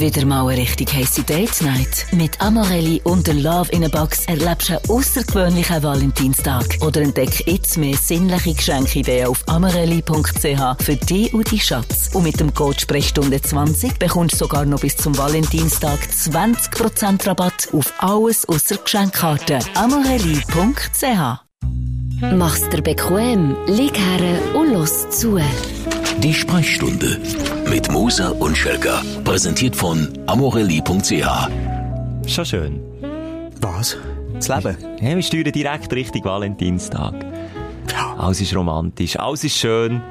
Wieder mal eine richtig heisse Date Night. Mit Amorelli und der Love in a Box erlebst du einen außergewöhnlichen Valentinstag. Oder entdeck jetzt mehr sinnliche Geschenkideen auf amorelli.ch für dich und die Schatz. Und mit dem Code Sprechstunde 20 bekommst du sogar noch bis zum Valentinstag 20% Rabatt auf alles außer Geschenkkarten. amorelli.ch Mach's dir bequem, lieg her und los zu. Die Sprechstunde mit Musa und Schelga. Präsentiert von amorelli.ch. Schon schön. Was? Das Leben? Ja, wir steuern direkt Richtung Valentinstag. Ja. Alles ist romantisch, alles ist schön.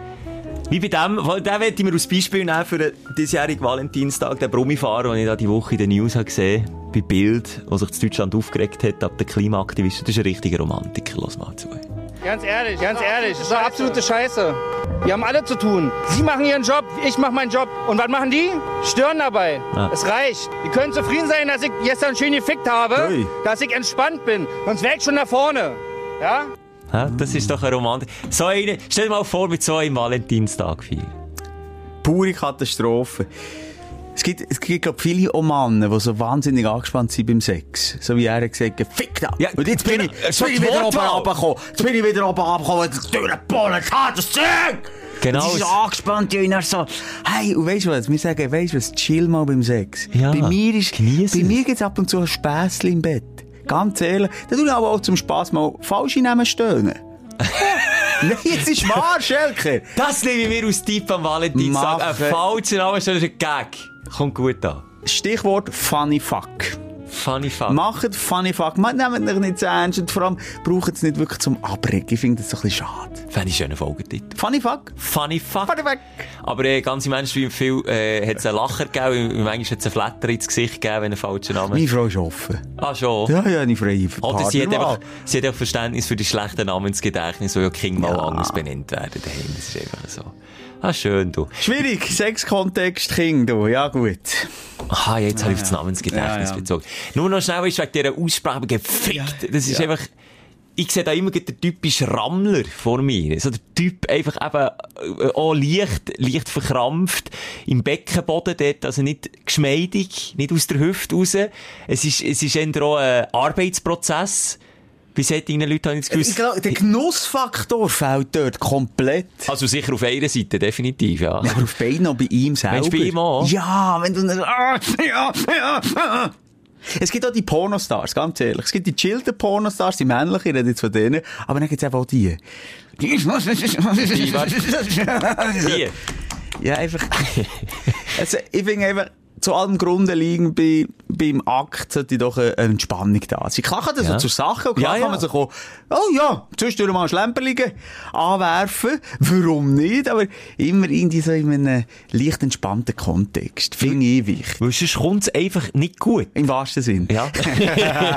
Wie bei dem, weil den möchte ich mir als Beispiel nehmen für den diesjährigen Valentinstag, den Brummifahrer, den ich da die Woche in den News habe gesehen bei Bild, der sich in Deutschland aufgeregt hat, ab den Klimaaktivisten. Das ist ein richtiger Romantiker, los mal zu. Ganz ehrlich, ganz ehrlich, das ist doch absolute Scheiße. Wir haben alle zu tun. Sie machen ihren Job, ich mache meinen Job. Und was machen die? Stören dabei. Ja. Es reicht. Die können zufrieden sein, dass ich gestern schön gefickt habe, Ui. dass ich entspannt bin. Sonst wäre ich schon da vorne. Ja? Ja, das ist doch ein Romantik. So eine, stell dir mal vor, mit so einem Valentinstag feiern. Pure Katastrophe. Es gibt, es gibt, glaub, viele Männer, die so wahnsinnig angespannt sind beim Sex. So wie er gesagt hat, fick da! Ja, und jetzt bin genau, ich, jetzt bin ich die wieder oben runtergekommen. Jetzt bin ich wieder oben runtergekommen, und durchgeballert, hartes Zeug! Genau. Sie ist so angespannt, ja, und so, hey, und weisst du was? Wir sagen, weisst du was? Chill mal beim Sex. Ja, bei mir ist, geniess bei mir gibt's ab und zu ein Späßchen im Bett. Ganz ehrlich. Da tue ich aber auch zum Spass mal falsche Namen stöhnen. Nein, jetzt ist wahr, Schelke. Das nehme ich mir als Tipp am Valentinstag. Ein falscher Name, ist ein Gag. Kommt gut an. Stichwort funny fuck. Funny fuck. Macht funny fuck. Man nehmt euch nicht zu ernst und vor allem braucht es nicht wirklich zum Abregen. Ich finde das so ein bisschen schade. Fände ich schönen Folgetitel. Funny fuck? Funny fuck. Funny fuck. Aber äh, ganz im Ernst, wie viel äh, hat es einen Lacher gegeben, manchmal hat es einen Flatter ins Gesicht gegeben, wenn ein falscher Name Meine Frau ist offen. Ah, schon? Ja, ja, eine freie Oder sie hat, einfach, sie hat auch Verständnis für die schlechten Namensgedächtnis, wo ja Kinder mal Ja. anders benannt werden daheim. Das ist einfach so. Ah, schön, du. Schwierig. Sexkontext, King, du. Ja, gut. Aha, jetzt habe ich auf das Namensgedächtnis Ja, ja. bezogen. Nur noch schnell ist wegen dieser Aussprache gefickt. Das ist Ja. einfach, ich sehe da immer den typischen Rammler vor mir. So der Typ einfach eben, äh, auch leicht, leicht verkrampft, im Beckenboden dort, also nicht geschmeidig, nicht aus der Hüfte raus. Es ist, es ist eher auch ein Arbeitsprozess. Bei solchen Leuten habe ich das Ich Gefühl. glaube, der Genussfaktor fehlt dort komplett. Also sicher auf einer Seite, definitiv, ja. Ja, aber auf beiden noch bei ihm selber. Meinst du bei ihm auch? Ja, wenn du... Ah, ja, ja, ah. Es gibt auch die Pornostars, ganz ehrlich. Es gibt die chillten Pornostars, die männlichen, ich rede jetzt von denen. Aber dann gibt es auch die. Die... Hier. Ja, einfach. also, ich finde einfach, zu allem Grunde liegen bei, beim Akt sollte doch eine Entspannung da sein. Klar kann das Ja. so zur Sache und klar Ja, kann ja. man sich auch, oh ja, zwischendurch mal ein Schlemperligen anwerfen. Warum nicht? Aber immer irgendwie so in einem leicht entspannten Kontext. Finde ich wichtig. Weil sonst kommt es einfach nicht gut. Im wahrsten Sinn. Ja.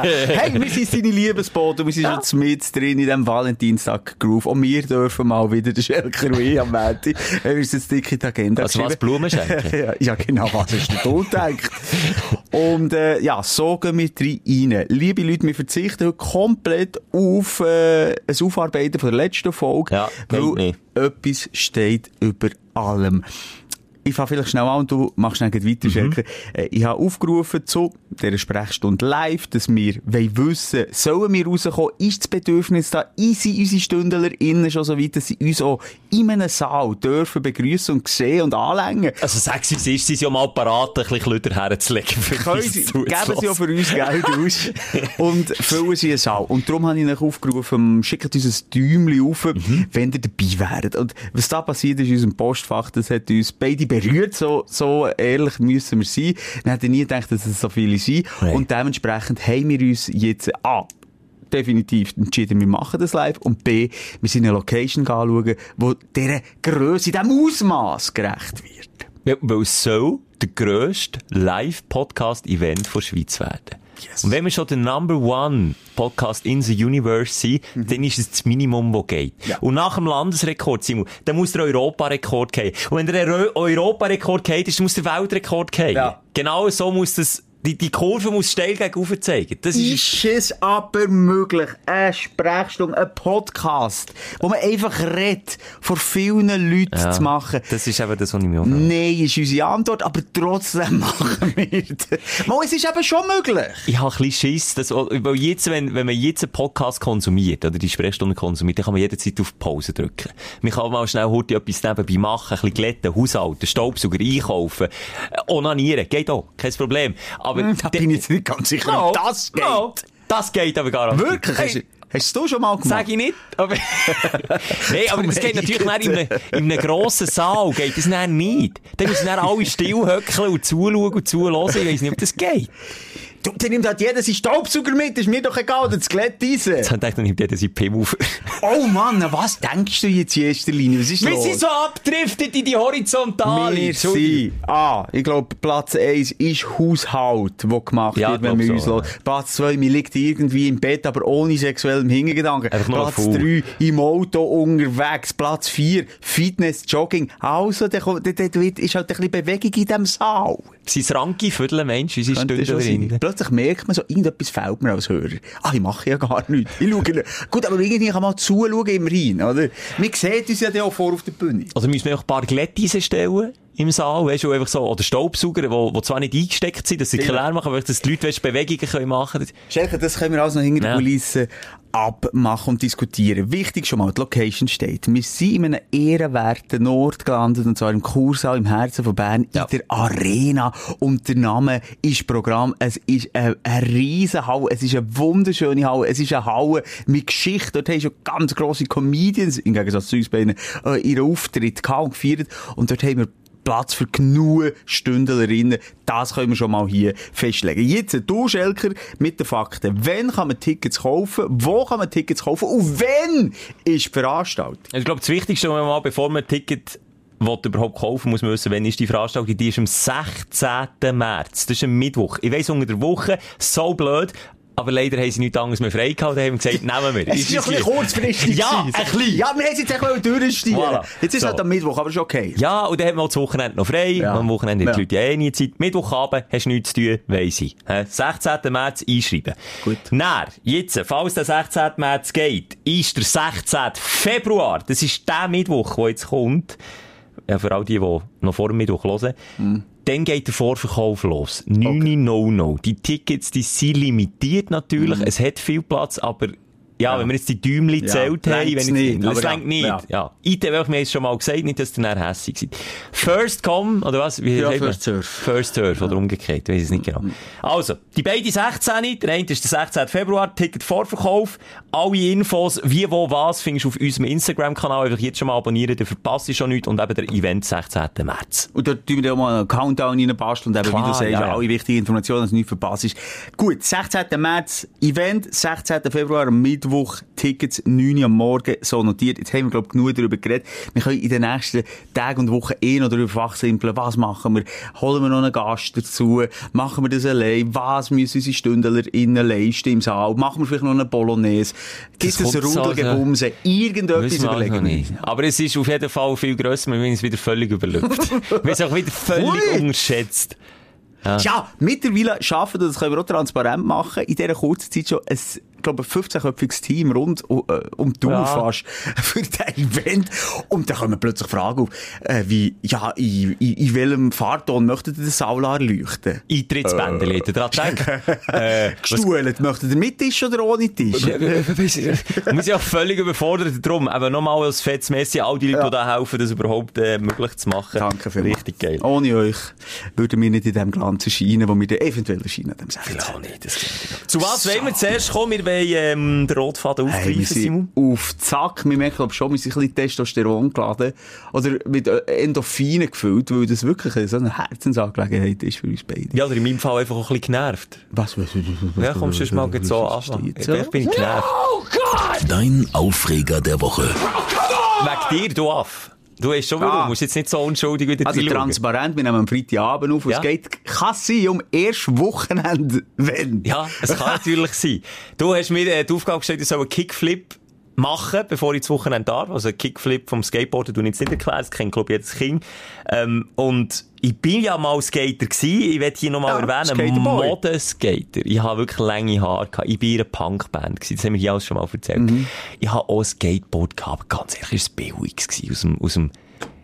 hey, wir sind seine Liebesbote wir sind Ja. jetzt mit drin in diesem Valentinstag-Groove. Und wir dürfen mal wieder den Schelker am Montag, haben wir uns jetzt dick in die Agenda Also was. Blumen schenken? ja, genau, was ist denn gedacht? Und äh, ja, so gehen wir rein. Liebe Leute, wir verzichten heute komplett auf äh, ein Aufarbeiten von der letzten Folge, Ja, weil etwas steht über allem. Ich fange vielleicht schnell an und du machst dann Mhm. weiter, Schelker. Äh, Ich habe aufgerufen zu dieser Sprechstunde live, dass wir wollen wissen, sollen wir rauskommen, ist das Bedürfnis da, sind unsere StündlerInnen schon so weit, dass sie uns auch in einem Saal dürfen begrüßen und sehen und anlängen. Also sag sie, ist, sie sind ja mal parat, ein bisschen Klöder herzulegen. Können sie, geben sie auch für uns Geld aus und füllen sie einen Saal. Und darum habe ich euch aufgerufen, schickt uns ein Däumchen auf, Mhm. wenn ihr dabei wäret. Und was da passiert ist in unserem Postfach, das hat uns beide berührt, so, so ehrlich müssen wir sein. Wir hätten nie gedacht, dass es so viele sind. Nein. Und dementsprechend haben wir uns jetzt A, definitiv entschieden, wir machen das live. Und B, wir sind eine Location anschauen, wo dieser Grösse, diesem Ausmaß gerecht wird. Ja, Weil es soll der grösste Live-Podcast-Event der Schweiz werden. Yes. Und wenn wir schon der Number One Podcast in the Universe sind, dann ist es das Minimum, das geht. Mhm. Ja. Und nach dem Landesrekord, Simon, dann muss der Europarekord gehen. Und wenn der Euro- Europarekord geht, ist, dann muss der Weltrekord gehen. Ja. Genau so muss das Die, die Kurve muss steil gegen zeigen. Das ist, Ist es aber möglich, eine Sprechstunde, ein Podcast, wo man einfach redet, vor vielen Leuten zu machen? das ist eben das, was ich mir auch. Nein, ist unsere Antwort, aber trotzdem machen wir das. Mal, es ist eben schon möglich. Ich habe ein bisschen Schiss, dass, weil jetzt, wenn, wenn man jetzt einen Podcast konsumiert, oder die Sprechstunde konsumiert, dann kann man jederzeit auf Pause drücken. Man kann mal schnell heute etwas nebenbei machen, ein bisschen glätten, Haushalten, Staubsauger einkaufen, äh, onanieren, geht auch, kein Problem. Aber, Da bin ich jetzt nicht ganz sicher, No, ob das geht. no, das geht aber garantiert. Wirklich? Hey, Hast, du schon mal gemacht? Sag ich nicht. Aber, nee, aber das geht natürlich nicht in einem, in einem grossen Saal, geht das nicht. Dann müssen dann alle stillhöckeln und zuschauen und zuhören. Ich weiss nicht, ob das geht. Du, dann nimmt halt jeder seinen Staubsauger mit, ist mir doch egal, das Glätteisen. Jetzt hat dann nimmt jeder seinen auf. Oh Mann, was denkst du jetzt in erster Linie? Was ist Wir los? sind so abgedriftet in die Horizontale. Wir sind, ah, ich glaube, Platz 1 ist Haushalt, wo gemacht Ja, wird, wenn wir uns so, hören. Platz 2, man liegt irgendwie im Bett, aber ohne sexuellen nur Platz faul. 3, im Auto unterwegs. Platz 4, Fitness, Jogging. Also, da ist halt ein bisschen Bewegung in diesem Saal. Sein Ranki vierteln Mensch, unsere Stunde drin. Plötzlich merkt man so, irgendetwas fehlt mir als Hörer. Ah, ich mache ja gar nichts. Ich schaue, nicht. gut, aber irgendwie kann man zuschauen immerhin, oder? Man sieht uns ja dann auch vor auf der Bühne. Oder müssen wir auch ein paar Glätteisen stellen? Im Saal, weißt du, einfach so, oder Staubsauger, wo, wo zwar nicht eingesteckt sind, dass sie klar machen, aber dass die Leute, weißt, Bewegungen können machen können. Schelke, das können wir alles noch hinter den Ja. Kulissen abmachen und diskutieren. Wichtig schon mal, die Location steht. Wir sind in einem ehrenwerten Ort gelandet, und zwar im Kursaal im Herzen von Bern, Ja. in der Arena. Und der Name ist Programm. Es ist eine, eine riesen Halle. Es ist eine wunderschöne Halle. Es ist eine Halle mit Geschichte. Dort haben schon ganz grosse Comedians, im Gegensatz zu uns beiden, äh, ihren Auftritt gehabt und gefeiert. Und dort haben wir Platz für genug Stündlerinnen. Das können wir schon mal hier festlegen. Jetzt, du, Schelker, mit den Fakten. Wann kann man Tickets kaufen? Wo kann man Tickets kaufen? Und wann ist die Veranstaltung? Ich glaube, das Wichtigste, wenn man bevor man ein Ticket überhaupt kaufen muss man wissen, wann ist die Veranstaltung? Die ist am 16. März. Das ist ein Mittwoch. Ich weiss, unter der Woche, so blöd, aber leider haben sie nichts anderes mehr frei gehabt und haben gesagt, nehmen wir. Es ist ja ein bisschen kurzfristig. Ja, ein bisschen. Ja, wir haben es jetzt durchstieren. Voilà. Jetzt ist So. halt am Mittwoch, aber ist okay. Ja, und dann man auch das Wochenende noch frei. Ja. Am Wochenende haben die Ja. Leute ja eh nie Zeit. Mittwochabend hast du nichts zu tun, weiss ich. Hä? 16. März einschreiben. Gut. Dann, jetzt, falls der 16. März geht, ist der 16. Februar. Das ist der Mittwoch, der jetzt kommt. Ja, für all die, die noch vor dem Mittwoch hören. Mhm. Dann geht der Vorverkauf los. 9 no no. Die Tickets, die sind limitiert natürlich. Es hat viel Platz, aber ja, wenn wir jetzt die Däumchen Ja, gezählt haben, wenn ich, nicht, das ja, nicht. ja. Ja. ITW, wir haben es schon mal gesagt, nicht, dass ihr dann hässig seid. First come, oder was? Wie Ja, first serve. First serve, oder umgekehrt, ich weiß es nicht genau. Also, die beiden 16, der eine ist der 16. Februar, Ticket Vorverkauf. Alle Infos, wie, wo, was, findest du auf unserem Instagram-Kanal. Einfach jetzt schon mal abonnieren, dann verpasst du schon nichts. Und eben der Event 16. März. Und dort tun wir auch mal einen Countdown reinbasteln und eben, Klar, wie du sagst, ja, ja. alle wichtigen Informationen, dass du nichts verpasst. Gut, 16. März Event, 16. Februar Mittwoch Tickets, 9 Uhr am Morgen, so notiert. Jetzt haben wir, glaube ich, genug darüber geredet. Wir können in den nächsten Tagen und Wochen eh noch darüber fachsimpeln. Was machen wir? Holen wir noch einen Gast dazu? Machen wir das allein? Was müssen unsere StündlerInnen leisten im Saal? Machen wir vielleicht noch eine Bolognese? Gibt es ein Rudelgebumse? Irgendetwas überlegen wir. Aber es ist auf jeden Fall viel grösser, wir haben es wieder völlig überlüpft. wir haben es auch wieder völlig Ui. unterschätzt. Ja, mittlerweile schaffen wir, das können wir auch transparent machen, in dieser kurzen Zeit schon ein, ich glaube, 15-köpfiges Team rund um, äh, um die Uhr Ja. fast für das Event. Und dann kommen plötzlich Fragen auf, äh, wie, ja, in, in, in welchem Fahrton möchtet ihr den Saular leuchten? Eintrittsbändel, äh. dran denken. äh, Gestuhlt, möchtet ihr mit Tisch oder ohne Tisch? wir sind ja völlig überfordert darum. Aber nochmal als fettes Messi, all die Leute, die da helfen, das überhaupt äh, möglich zu machen. Danke vielmals. Richtig geil. Ohne euch würden wir nicht in dem Glanz erscheinen, wo wir dann eventuell erscheinen 16. Ja, nicht, Zu was wollen wir zuerst kommen? Wollen ähm, den Rotfaden Hey, wir aufgreifen, Simon. sind auf Zack. Wir merken, glaub, schon, wir sind ein bisschen Testosteron geladen. Oder mit äh, Endorphinen gefüllt, weil das wirklich so eine Herzensangelegenheit ist für uns beide. Ja, oder in meinem Fall einfach auch ein bisschen genervt. Was, was, was, Ja, komm, sonst mal so anfangen. Vielleicht bin ich genervt. Dein Aufreger der Woche. Wegen dir, du Aff. Du hast schon wieder, Ah. du musst jetzt nicht so unschuldig wieder Also transparent, wir nehmen am Freitagabend auf und Ja. es geht, kann sein, um erst Wochenende, wenn. Ja, es kann natürlich sein. Du hast mir äh, die Aufgabe gestellt, ich soll einen Kickflip machen, bevor ich das Wochenende darf. Also Kickflip vom Skateboarden ich jetzt nicht erklären, das kennt, glaube ich, jedes Kind. Ähm, und ich bin ja mal Skater gewesen, ich werde hier nochmal Ja, erwähnen, Skaterboy. Modeskater. Ich habe wirklich lange Haare gehabt. Ich bin in einer Punkband gewesen, das haben wir hier alles schon mal erzählt. Mhm. Ich habe auch ein Skateboard gehabt, ganz ehrlich, es war aus dem, aus dem,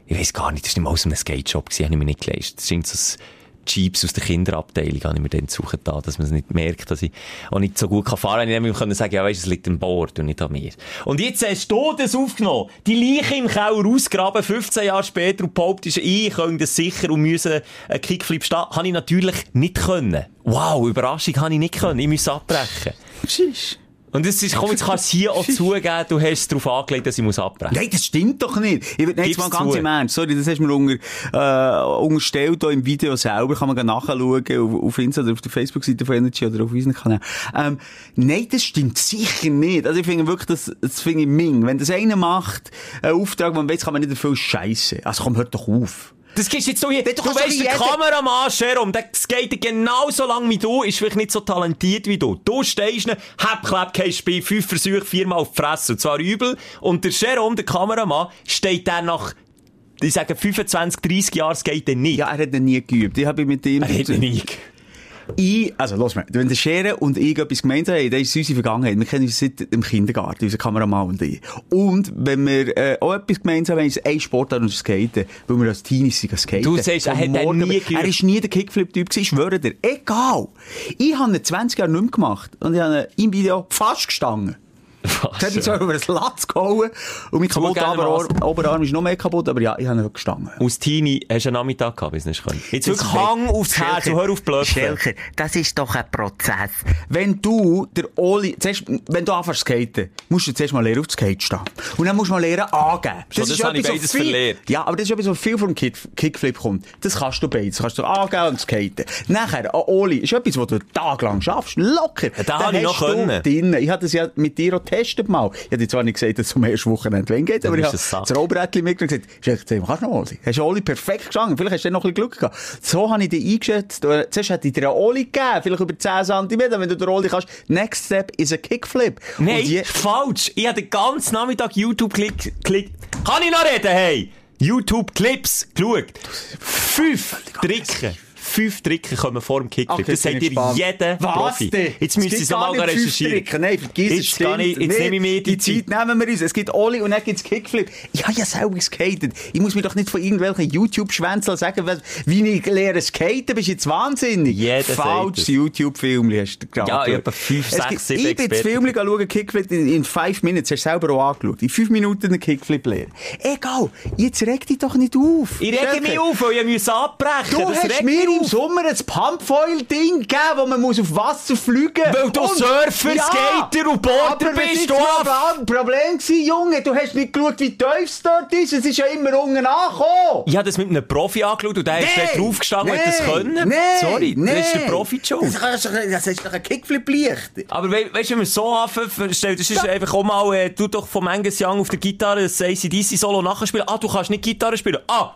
ich weiß gar nicht, das war nicht mal aus einem Skate-Shop gewesen, habe ich mir nicht geleistet. Das ist so ein Jeeps aus der Kinderabteilung, habe ich mir dann suchen da, dass man es nicht merkt, dass ich auch nicht so gut fahren kann. Ich können sagen, ja, weisst, es liegt am Board und nicht an mir. Und jetzt hast du das aufgenommen. Die Leiche im Keller ausgraben, 15 Jahre später, und behauptest, ich könnte das sicher und müsse einen Kickflip stehen. Habe ich natürlich nicht können. Wow, Überraschung habe ich nicht können. Ich muss abbrechen. Schisch. Und es ist, komm, jetzt kannst du hier auch zugeben, du hast es darauf angelegt, dass ich muss abbrechen Nein, das stimmt doch nicht. Ich, jetzt Gib's mal ganz zu. im Ernst. Sorry, das hast du mir unter, äh, unterstellt, hier im Video selber. Kann man nachschauen, auf, auf Insta oder auf der Facebook-Seite von Energy oder auf unseren Kanal. Ähm, nein, das stimmt sicher nicht. Also ich finde wirklich, das, das finde ich Ming. Wenn das einer macht, einen Auftrag, man weiß, kann man nicht dafür scheiße. Also komm, hört doch auf. Das gibst jetzt du hier. Du, du kannst weißt, der Kameramann, Jerome, der skatet genauso lang wie du, ist vielleicht nicht so talentiert wie du. Du stehst ne, hab, klapp, kein Spiel, fünf Versuche, viermal auf die Fresse, und zwar übel. Und der Jerome, der Kameramann, steht dann nach, ich sage, 25, 30 Jahren skaten nicht. Ja, er hat ihn nie geübt. Ich habe mit ihm... Er hat nie. Ich, also, los mal, wenn der Schere und ich etwas gemeinsam haben, dann ist es unsere Vergangenheit. Wir kennen uns seit dem Kindergarten, unser Kameramann und ich. Und wenn wir äh, auch etwas gemeinsam haben, ist es ein Sportart und das Skaten, weil wir als Teenies sind skaten. Du sagst, er hat morgen nie. Er ist nie der Kickflip-Typ gewesen, ich schwöre dir. Egal. Ich habe ihn 20 Jahre nicht mehr gemacht. Und ich habe ihn im Video fast gestanden. Jetzt zwar über das Latz gehauen und mein kaputter. Oberarm, ist noch mehr kaputt, aber ja, ich habe ihn gestanden. Aus Teenie hast du einen Nachmittag gehabt, bis du nicht können. Jetzt wirklich Das- Hang aufs Herz und hör auf blöffen. Schelker, das ist doch ein Prozess. Wenn du, der Oli, zuerst, wenn du anfängst zu skaten, musst du zuerst mal lernen, auf das Skate stehen. Und dann musst du mal lernen, angeben. Schon, das habe ich beides viel, verlernt. Ja, aber das ist etwas, was viel vom Kick, Kickflip kommt. Das kannst du beides. Das kannst du angeben und skaten. Nachher, an Oli, ist etwas, was du tagelang schaffst. Locker. Ja, da habe ich noch können. Drin. Ich hatte das ja mit dir auch getestet mal. Ich hatte dir zwar nicht gesagt, dass es zum ersten Wochenende wenn geht, aber ich habe das Rollbrettchen mitgenommen und gesagt, kannst du noch Oli? Hast du Oli perfekt gestanden? Vielleicht hast du noch ein bisschen Glück gehabt. So habe ich dich eingeschätzt. Zuerst hätte ich dir einen Oli gegeben, vielleicht über 10 cm, wenn du den Oli kannst. Next step is a Kickflip. Nein, je- falsch. Ich habe den ganzen Nachmittag YouTube-Klick, Klick, kann ich noch reden, hey? YouTube-Clips geschaut. Fünf Tricken. Fünf Tricken kommen vor dem Kickflip. Okay, das sagt dir jeder Was Profi. Jetzt Es müsst ihr gibt es fünf recherchieren. Nein, vergiss es, Jetzt, ich, stimmt jetzt nehme ich mir die, Die Zeit nehmen wir uns. Es gibt Oli und dann gibt's Kickflip. Ich habe ja selber geskatet. Ich muss mir doch nicht von irgendwelchen YouTube-Schwänzeln sagen, wie ich lehre skaten. Bist du jetzt wahnsinnig? Jeder Falsches es. YouTube-Film hast du gerade Ja, ich habe fünf, Es sechs, gibt- sieben Ich bin das. Film schauen, Kickflip in, in five minutes. Hast du selber auch angeschaut. In fünf Minuten einen Kickflip lernen. Egal. Jetzt reg dich doch nicht auf. Ich rege mich auf, weil ich muss abbrechen. Du das hast mir im. Sommer ein Pumpfoil-Ding gegeben, wo man muss auf Wasser fliegen muss. Weil du Surfer, Skater und was bist, ist du ein Problem gewesen, Junge? Du hast nicht geschaut, wie tief es dort ist. Es ist ja immer unten angekommen. Ich habe das mit einem Profi angeschaut und der ist dort draufgestanden und hat das können. Nee, Sorry, nee. das ist der Profi schon. Das, das ist doch ein Kickflip leicht. Aber we weißt du, wenn wir so anfangen, stell das ist einfach auch mal, äh, du doch vom Angus Young auf der Gitarre das ACDC-Solo nachspielen. Ah, du kannst nicht Gitarre spielen. Ah,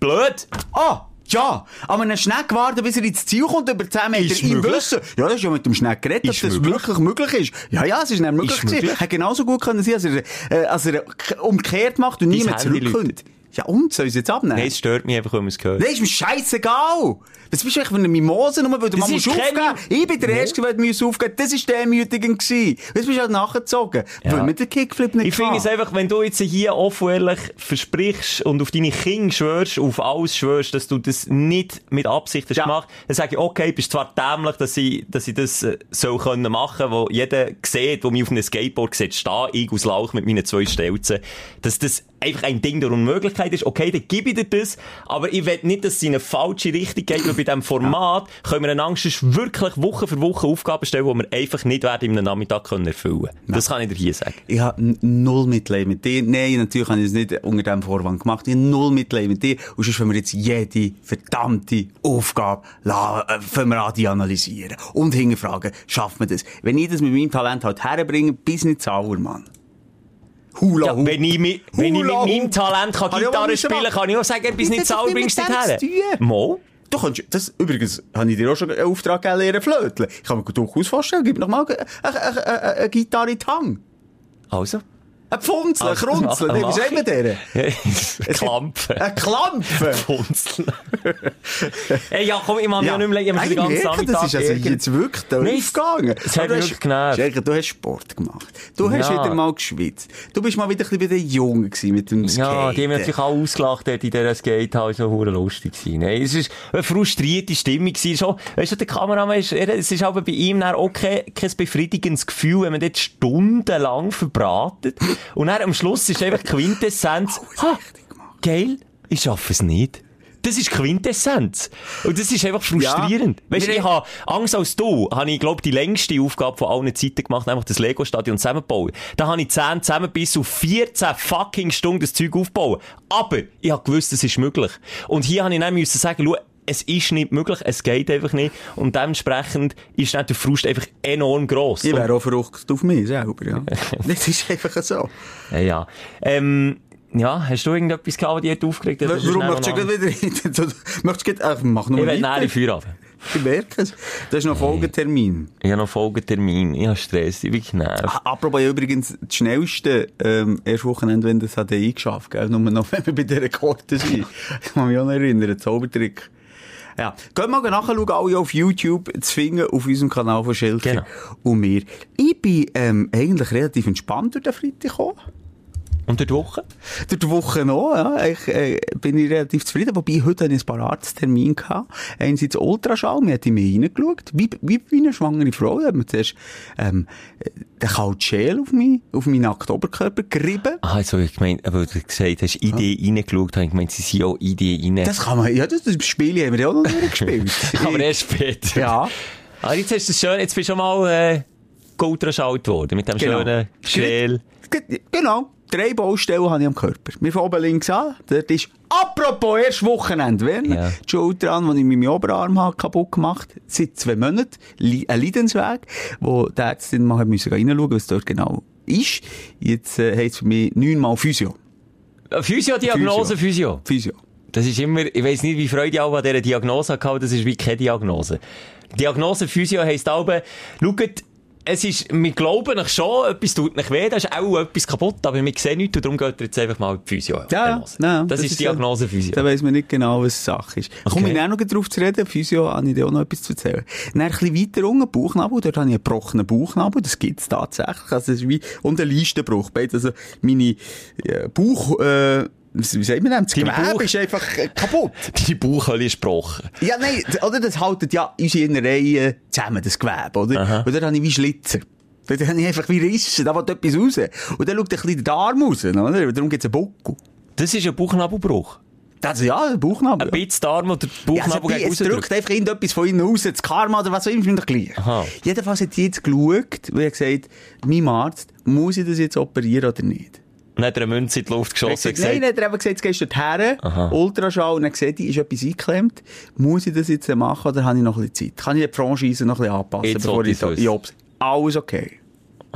blöd. Ah, ja, aber einen Schneck warten, bis er ins Ziel kommt, über 10 Meter. Ist möglich. Wissen. Ja, das ist ja mit dem Schneck geredet, dass das wirklich möglich ist. Ja, ja, es ist nicht möglich Ist möglich. Hätte genauso gut können sein, als er, äh, als er umgekehrt macht und niemand zurückkommt. Ja, und? Soll ich es jetzt abnehmen? Nein, es stört mich einfach, wenn man es hört. Nein, ist mir scheißegal. Was bist du eigentlich für eine Mimose, nur weil du mal musst aufgeben Ich bin der Nee. Erste, der müssen aufgeben Das war demütigend. gewesen. Jetzt bist du halt nachgezogen. Weil mir der Kickflip nicht Ich finde es einfach, wenn du jetzt hier offen ehrlich versprichst und auf deine Kinder schwörst, auf alles schwörst, dass du das nicht mit Absicht hast Ja. gemacht, dann sage ich, okay, bist zwar dämlich, dass ich, dass ich das äh, soll können machen, wo jeder sieht, wo mich auf einem Skateboard sieht, stehe ich aus Lauch mit meinen zwei Stelzen, dass das einfach ein Ding der Unmöglichkeit ist. Okay, dann gebe ich dir das, aber ich will nicht, dass es in eine falsche Richtung geht, weil bei diesem Format können wir einander sonst wirklich Woche für Woche Aufgaben stellen, die wir einfach nicht werden in einem Nachmittag können erfüllen können. Das kann ich dir hier sagen. Ich habe null Mitleid mit dir. Nein, natürlich habe ich es nicht unter diesem Vorwand gemacht. Ich habe null Mitleid mit dir. Und sonst wollen wir jetzt jede verdammte Aufgabe la, äh, wir an, die analysieren. Und hinterfragen, schafft man das? Wenn ich das mit meinem Talent halt herbringe, bis nicht sauer, Mann. Hula Ja, wenn ich mit, wenn ich mit meinem. Talent kann Kann Gitarre nicht spielen machen. kann, ich auch sagen, Das nicht nicht bringst du nicht her. Mo? Du kannst, das, übrigens, habe ich dir auch schon einen Auftrag gegeben, lernen flöteln. Ich kann mir durchaus vorstellen, gib noch mal eine, eine, eine, eine Gitarre in die Hand. Also, Ein Pfunzel, ein Also, Krunzel, mach- wie sagt man denen? Klampfen. Ein Klampfen! Funzeln. Ey, ja, komm, ich mach mich ja nicht mehr, ich hab mich Nein, den ganzen Nachmittag das ist also jetzt wirklich aufgegangen. es hat mich genervt. Du hast Sport gemacht. Du hast wieder mal geschwitzt. Du bist mal wieder ein bisschen bei den Jungen gewesen mit dem Skaten. Ja, die haben natürlich auch ausgelacht dort in dieser Skatehalle, so hure lustig gewesen. Nein, es ist eine frustrierte Stimmung gewesen. Schon, weißt du, der Kameramann ist, es ist aber bei ihm dann auch kein, kein befriedigendes Gefühl, wenn man dort stundenlang verbratet. Und dann am Schluss ist einfach Quintessenz, ha, geil, ich schaffe es nicht. Das ist Quintessenz. Und das ist einfach frustrierend. Weißt du, ich habe Angst als du, habe ich, glaube die längste Aufgabe von allen Zeiten gemacht, nämlich das Lego-Stadion zusammenbauen. Da habe ich 10 zusammen bis auf 14 fucking Stunden das Zeug aufbauen. Aber ich habe gewusst, es ist möglich. Und hier habe ich dann müssen sagen, schau, es ist nicht möglich, es geht einfach nicht. Und dementsprechend ist dann der Frust einfach enorm gross. Ich wäre auch verrückt auf mich selber, ja. das ist einfach so. Ja, ja. Ähm, ja, hast du irgendetwas gehabt, was dich aufgeregt hat? Warum möchtest du wieder rein? Möchtest du ach, mach nur Ich will näher weiter. Feierabend. Ich merke es. Das ist noch Folgetermin. Ich habe noch Folgetermin, ich habe Stress, ich bin genervt. Ah, Apropos, übrigens das schnellste, ähm, erst Wochenende, wenn das HDI geschafft, gell? Nur noch, wenn wir bei den Rekorden sind. ich kann mich auch noch erinnern, Zaubertrick. Ja. Geht mal nachschauen, alle auf YouTube zu finden, auf unserem Kanal von Schelke. Genau. Und mir. Ich bin, ähm, eigentlich relativ entspannt durch den Freitag gekommen. Und durch die Woche? Durch die Woche noch, ja. Ich, äh, bin ich relativ zufrieden. Wobei, heute hatte ich ein paar Arzttermine gehabt. Einerseits Ultraschall, mir hat in mich reingeschaut. Wie, wie bei einer schwangere Frau. Da hat man zuerst, ähm, den kalten Schäl auf mich, auf meinen nackten Oberkörper gerieben. Ah, also ich meine, weil du gesagt hast, Idee reingeschaut, habe ich gemeint, sie sind auch Idee rein. Das kann man, ja, das, das Spiel haben wir ja auch noch nicht gespielt. Aber erst später. Ja. Ah, jetzt hast du es schön, jetzt bist du schon mal, äh, geultraschallt worden, mit dem Genau. schönen Schäl. Ge- Genau. Drei Baustellen habe ich am Körper. Wir von oben links an. Dort ist, apropos, erst Wochenende, wenn Ja. die Schulter an, die ich mit meinem Oberarm habe, kaputt gemacht seit zwei Monaten. Ein Leidensweg, wo die Ärztin mal müssen reinschauen, was dort genau ist. Jetzt äh, heisst es für mich neunmal Physio. Äh, Physio-Diagnose, Physio. Physio. Das ist immer, ich weiss nicht, wie Freude auch an dieser Diagnose hatte, das ist wie keine Diagnose. Diagnose Physio heisst aber, schaut, es ist, wir glauben euch schon, etwas tut nicht weh, da ist auch etwas kaputt, aber wir sehen nichts und darum geht ihr jetzt einfach mal in die Physio. Ja, ja, das, ist Diagnose Physio. Da weiss man nicht genau, was Sache ist. Okay. Komme ich dann noch drauf zu reden? Physio, habe ich dir auch noch etwas zu erzählen. Dann ein bisschen weiter unten, Bauchnabel, dort habe ich einen gebrochenen Bauchnabel, das gibt's tatsächlich. Also, das ist wie, und ein Leistenbruch. Beides, Also, meine, äh, Bauch, äh, wie sagt man das? Das Gewebe ist einfach kaputt. Die Bauchhöhle ist gebrochen. Ja, nein, oder das haltet ja unsere Innereien zusammen, das Gewebe, oder? Aha. Und dann habe ich wie Schlitzer. Dort habe ich einfach wie Rissen, da will etwas raus. Und dann schaut ein bisschen der Darm raus, oder? Darum gibt's einen Buckel. Das ist ein Bauchnabelbruch. Das, ja, der Bauchnabel. Ein bisschen Darm oder Ja, also, Bauchnabel die- es drückt einfach irgendetwas von innen raus, das Karma oder was auch immer, ist gleich. Aha. Jedenfalls hat die jetzt geschaut, und hat gesagt, mein Arzt, muss ich das jetzt operieren oder nicht? Und dann hat er eine Münze in die Luft Er geschossen gesagt, nein, hat er eben gesagt, jetzt gehst du dorthin, Aha. Ultraschall, und dann gesagt, ist etwas eingeklemmt. Muss ich das jetzt machen oder habe ich noch ein bisschen Zeit? Kann ich die Franchise noch ein bisschen anpassen, Jetzt bevor ich ob's- alles okay.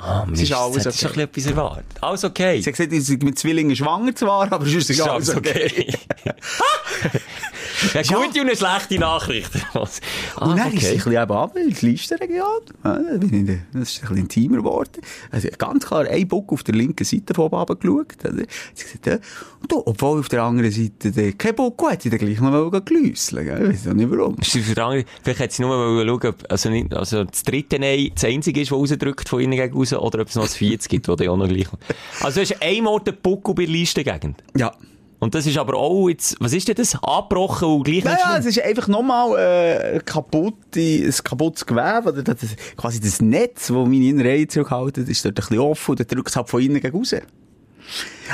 Ah, Mist, ist alles okay. bisschen etwas erwartet. Alles okay. Sie hat gesagt, ich bin mit Zwillingen schwanger zwar, aber sonst ist alles okay. Eine gute und eine schlechte Nachricht. Ah, Und dann ist sie ein okay. bisschen in die Listenregion. Ja, das ist ein bisschen intimer geworden. Also ganz klar, ein Bock auf der linken Seite von oben runtergeschaut. Also, sie gesagt, da, obwohl auf der anderen Seite der, kein Bock hat, sie dann gleich noch glüsseln. gell? Ich weiss auch nicht warum. Andere- Vielleicht hat sie nur mal schauen, ob, also, nicht, also das dritte Nein das einzige ist, das rausdrückt von innen gegen raus, oder ob es noch ein viertes gibt, das dann auch noch gleich Also du hast einmal den Buckel bei der Listengegend. Ja. Und das ist aber auch jetzt, was ist denn das? Abgebrochen und gleich Naja, es ist einfach nochmal äh, kaputte, ein kaputtes Gewebe, oder das, quasi das Netz, das meine Innereien zurückhalten, ist dort ein bisschen offen und dann drückt es halt von innen gegen raus.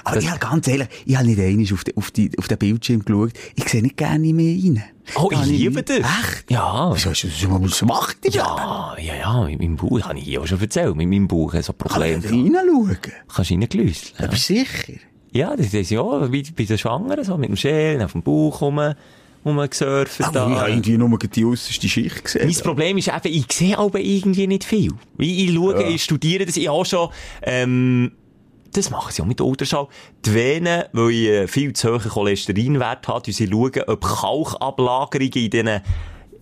Aber Das- ich habe ganz ehrlich, ich habe nicht einmal auf, den- auf, die, auf den Bildschirm geschaut. Ich sehe nicht gerne mehr rein. Oh, Da ich liebe das. Echt? Ja. Wieso hast du das mal was macht die Ja, ja, ja, mit meinem Bauch, habe ich hier auch schon erzählt, mit meinem Bauch so Kann Probleme. ich reinschauen? Kannst du reingelöst. Ja. Du sicher? Ja, das ist ja, wie bei den Schwangeren, so mit dem Schälen auf dem Bauch rum, rumgesurft. Aber ich habe irgendwie nur die äußerste Schicht gesehen. Mein Problem ist eben, ich sehe aber irgendwie nicht viel. Wie ich schaue, Ja. ich studiere das, ich habe schon, ähm, das machen sie auch mit Ultraschall. Die Venen, weil ich äh, viel zu hohen Cholesterinwert habe, sie schauen, ob Kalkablagerungen in diesen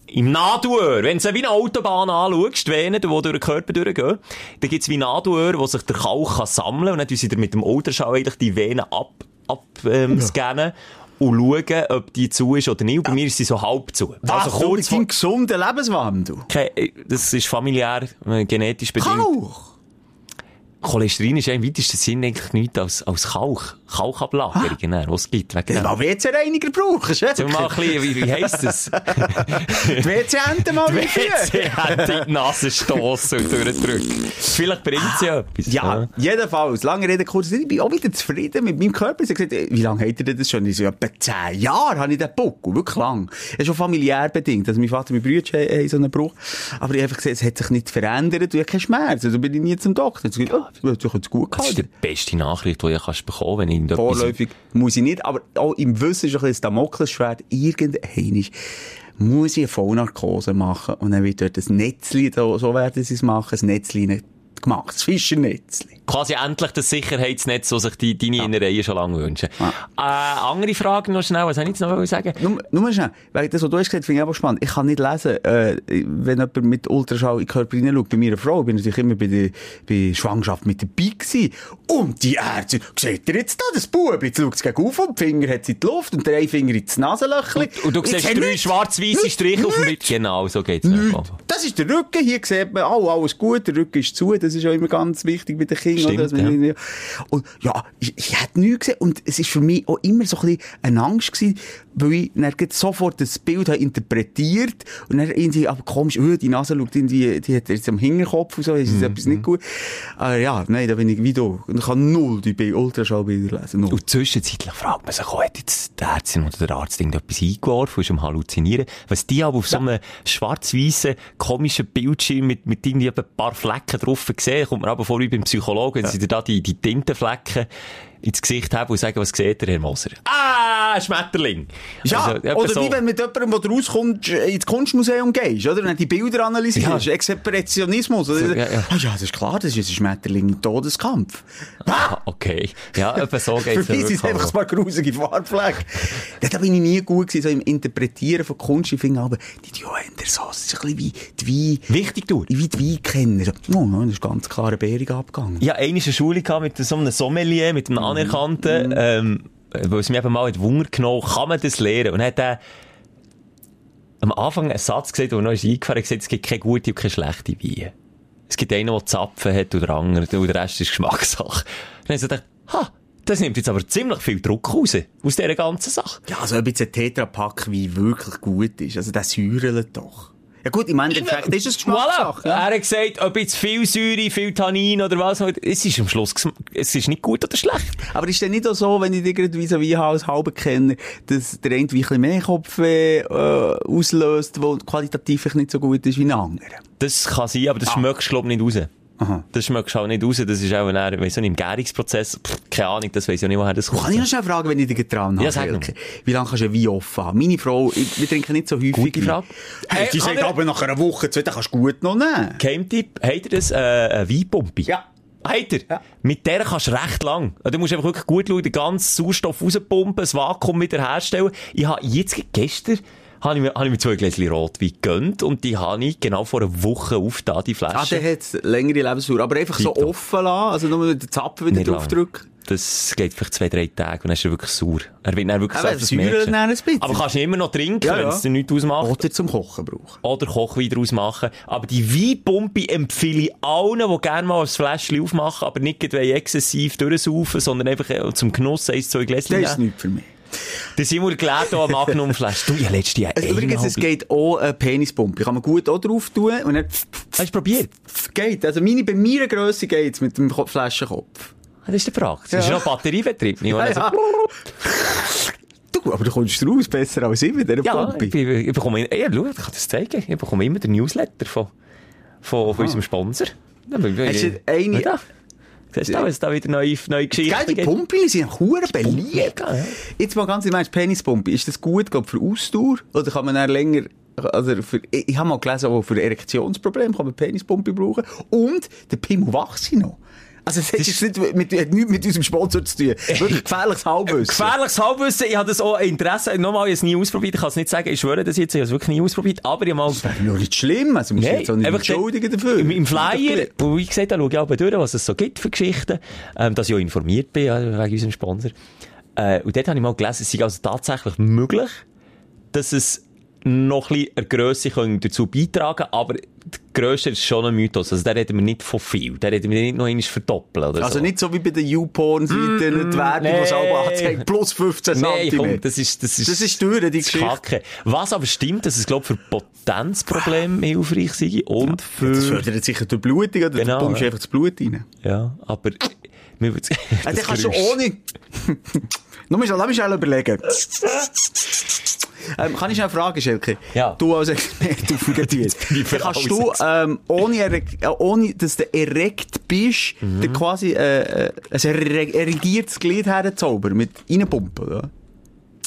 im Nadelöhr, wenn du wie eine Autobahn anschaust, die Venen, die durch den Körper durchgehen, dann gibt's wie Nadelöhr, wo sich der Kalk kann sammeln und dann tun sie mit dem Ultraschall eigentlich die Venen ab, ab ähm, scannen und schauen, ob die zu ist oder nicht. Und bei mir ist sie so halb zu. Also Also kurz kurz vor, deinem gesunden Lebenswandel. Kein- das ist familiär, äh, genetisch bedingt. Kalk! Cholesterin ist ja im weitesten Sinne eigentlich nichts als, als Kalk. Kalkablagerungen, ah. was es gibt. Wegen Ja, mal WC-Reiniger brauchst, Sag du? mal ein bisschen, wie, wie heisst das? Die WC-Ente mal Die einführen. WC hat in die Nase stossen und durchdrücken. Vielleicht bringt sie ja etwas. Ja, jedenfalls. Lange Rede, kurz Sinn. Ich bin auch wieder zufrieden mit meinem Körper. Sie hat gesagt, äh, wie lange hat er das schon? Ich so, etwa zehn Jahre habe ich den Buckel. Wirklich lang. Das ist schon familiär bedingt. Also mein Vater und mein Bruder haben haben so einen Bruch. Aber ich habe einfach gesehen, es hat sich nicht verändert und ich habe keinen Schmerz. Also bin ich nie zum Doktor. Habe gesagt, oh, das gut ist die gehalten. beste Nachricht, die du kannst bekommen wenn irgendetwas... Vorläufig muss ich nicht. Aber auch im Wissen ist ein bisschen das Damoklesschwert. Irgendein muss ich eine Vollnarkose machen und dann wird dort ein Netzli, so werden sie es machen, ein Netzli nicht gemacht. Das Fischernetzli. Quasi endlich das Sicherheitsnetz, das sich die, deine Innereien schon lange wünschen. Äh, andere Frage noch schnell, was soll ich jetzt noch sagen? Nur, nur schnell, weil das, was du hast gesagt finde ich aber spannend. Ich kann nicht lesen, äh, wenn jemand mit Ultraschall in den Körper hineinschaut. Bei meiner Frau bin ich natürlich immer bei der bei Schwangerschaft mit dabei gewesen. Und die Ärzte, seht ihr jetzt da, das Bub, jetzt schaut es gegen auf und die Finger hat sie in die Luft und der eine Finger ins Nasenlöchli. Und du Ich siehst drei schwarz-weisse. Striche auf dem. Nichts. Genau, so geht's Nichts. mir. Das ist der Rücken. Hier sieht man, oh, alles gut, der Rücken ist zu. Das ist ja immer ganz wichtig bei den Kindern. Stimmt, oder? Man ja. Und ja, ich, ich hätte nichts gesehen. Und es ist für mich auch immer so ein bisschen eine Angst gewesen, weil ich dann sofort das Bild habe interpretiert und dann irgendwie, aber komisch, oh, die Nase schaut irgendwie, die hat jetzt am Hinterkopf und so, ist Mhm. etwas nicht gut. Aber ja, nein, da bin ich wie du. Und ich kann null die Bi- Ultraschallbilder lesen. Null. Und zwischenzeitlich fragt man sich, oh, hat jetzt die Ärztin oder der Arzt irgendetwas eingeworfen, ist am Halluzinieren. Was die aber auf so einem schwarz-weißen, komischen Bildschirm mit, mit irgendwie ein paar Flecken drauf sehen, kommt man aber vor wie beim Psychologen, wenn sie dir da die, die Tintenflecken ins Gesicht haben und sagen, was sieht der Herr Moser? Ah, Schmetterling! Ja, Also, oder so. wie wenn mit jemandem, der rauskommst, ins Kunstmuseum gehst, oder? Dann die Bilder analysierst. Ja. Expressionismus. Oder? So, ja, ja. Ah, ja, das ist klar, das ist ein Schmetterling im Todeskampf. Ah, okay. Ja, etwa so Für geht's mich ja sind es einfach ein paar grusige Farbflecken. ja, da bin ich nie gut gewesen, so im Interpretieren von Kunst. Ich finde aber, die Joender so, es ist ein bisschen wie die Wein, Wichtig, du. wie die Weinkenner. So, oh, no, das ist ganz klar eine Bärung abgegangen. Ja, eine Schule mit so einem Sommelier, mit einem Anerkannten, ähm, weil es mir eben mal hat Wunder genommen, kann man das lernen? Und dann hat er am Anfang einen Satz gesagt, der noch ist eingefahren, hat gesagt, es gibt keine gute und keine schlechte Weine. Es gibt einen, der Zapfen hat und der andere, und der Rest ist Geschmackssache. Dann habe ich gedacht, ha, das nimmt jetzt aber ziemlich viel Druck raus, aus dieser ganzen Sache. Ja, also ob jetzt ein Tetrapack wie wirklich gut ist, also das säurelt doch. Ja gut, im Endeffekt ist es Geschmackssache. Voilà. ja. Er hat gesagt, ob jetzt viel Säure, viel Tannin oder was, es ist am Schluss, es ist nicht gut oder schlecht. Aber ist denn nicht auch so, wenn ich dich gerade wie so wie als halber kenne, dass der eine ein bisschen mehr Kopfweh äh, auslöst, der qualitativ nicht so gut ist wie ein anderer? Das kann sein, aber das schmeckst du, glaub ich, nicht raus. Aha. Das schmeckst du auch nicht raus. Das ist auch ein, weiss nicht, im Gärungsprozess. Pff, keine Ahnung, das weiss ich auch nicht, woher das kommt. Kann ich noch schnell fragen, wenn ich dich dran habe? Ja, sag Elke? Wie lange kannst du ein Wein offen haben? Meine Frau, ich, wir trinken nicht so häufig Gute. Frage. Hey, die Hey, sagt kann aber nach einer Woche, zwei, dann kannst du gut noch nehmen. Geheimtipp, habt ihr das, äh, eine Weinpumpe? Ja. Habt ihr? Ja. Mit der kannst du recht lang. Du musst einfach wirklich gut schauen, den ganzen Sauerstoff rauspumpen, das Vakuum wieder herstellen. Ich habe jetzt gestern, habe ich mir, habe ich mir zwei Gläschen Rotwein gegönnt und die habe ich genau vor einer Woche aufgetan, die Flasche. Ah, der hat längere Lebensdauer. Aber einfach so Tipptopp. offen lassen, also nur mit den Zapfen wieder draufdrücken. Das geht vielleicht zwei, drei Tage und dann ist er wirklich sauer. Er wird dann wirklich sauer, du. dann ein bisschen. Aber kannst du immer noch trinken, Ja, wenn ja. es dir nichts ausmacht. Oder zum Kochen brauchen. oder Kochwein daraus machen. Aber die Weinpumpe empfehle ich allen, die gerne mal ein Fläschchen aufmachen, aber nicht exzessiv durchsaufen, sondern einfach äh, zum Genuss eins, zwei Gläschen Das ist nichts für mich. Der Simon gelehrt hier am Magnumflasch. Du, ja, letztes Jahr Also, übrigens, es geht auch eine Penispumpe. Kann man gut auch drauf tun. Und dann Hast du probiert? geht. Also meine, bei meiner Grösse geht's mit dem Ko- Flaschenkopf. Ah, Das ist die Frage. Das ist Ja. noch Batteriebetrieb. Ja, ja. Du, aber du kommst raus besser als ich mit dieser Ja, Pumpe. ich, ich bekomme, ja, schau, ich kann das zeigen. Ich bekomme immer den Newsletter von, von, von unserem Sponsor. Hast du eine- Ja. Siehst du, was da wieder neue, neue Geschichten Geil, die gibt? Pumpen sind hure beliebt. ja. Jetzt mal ganz im Ernst, Penispumpe, ist das gut glaub, für Ausdauer? Oder kann man dann länger, also für, ich, ich habe mal gelesen, auch für Erektionsprobleme kann man Penispumpe brauchen. Und der Pimmel wächst noch. Also, das hat jetzt nicht mit, hat nichts mit unserem Sponsor zu tun. Wirklich gefährliches Halbwissen. Gefährliches Halbwissen, ich habe das auch Interesse, nochmal, ich habe es nie ausprobiert, ich kann es nicht sagen, ich schwöre das jetzt, ich habe es wirklich nie ausprobiert, aber ich habe mal... Das wäre noch nicht schlimm, also musst Nein, jetzt auch nicht einfach entschuldigen dafür. Im, im Flyer, wo ich gesagt habe, schaue ich aber durch, was es so gibt für Geschichten, ähm, dass ich auch informiert bin, ja, wegen unserem Sponsor. Äh, und dort habe ich mal gelesen, es sei also tatsächlich möglich, dass es noch ein bisschen eine Grösse können dazu beitragen aber die Grösse ist schon ein Mythos. Also da reden wir nicht von viel. Da reden wir nicht noch einmal verdoppeln oder Also so. nicht so wie bei den YouPorn-Seiten, die Werbung, die es nee. auch anzeigt, plus 15 Nein, komm, das ist, das ist, Das ist teuer, die das ist Geschichte. Kacke. Was aber stimmt, dass es, glaube für Potenzprobleme hilfreich sei und für... Das fördert sicher durch Blutung, oder? Genau, du pumpst ja. einfach das Blut rein. Ja, aber... mir Ja, das dann kannst du ohne... Nur mal, lass mich schnell überlegen. Ähm, kann ich schnell fragen, Schelke? Ja. Du als Experte auf dem Gebiet. kannst du, ähm, ohne, erreg- äh, ohne, dass du erregt bist, Mhm. quasi, äh, äh, ein erre- erregiertes Glied herzaubern, mit reinpumpen, oder?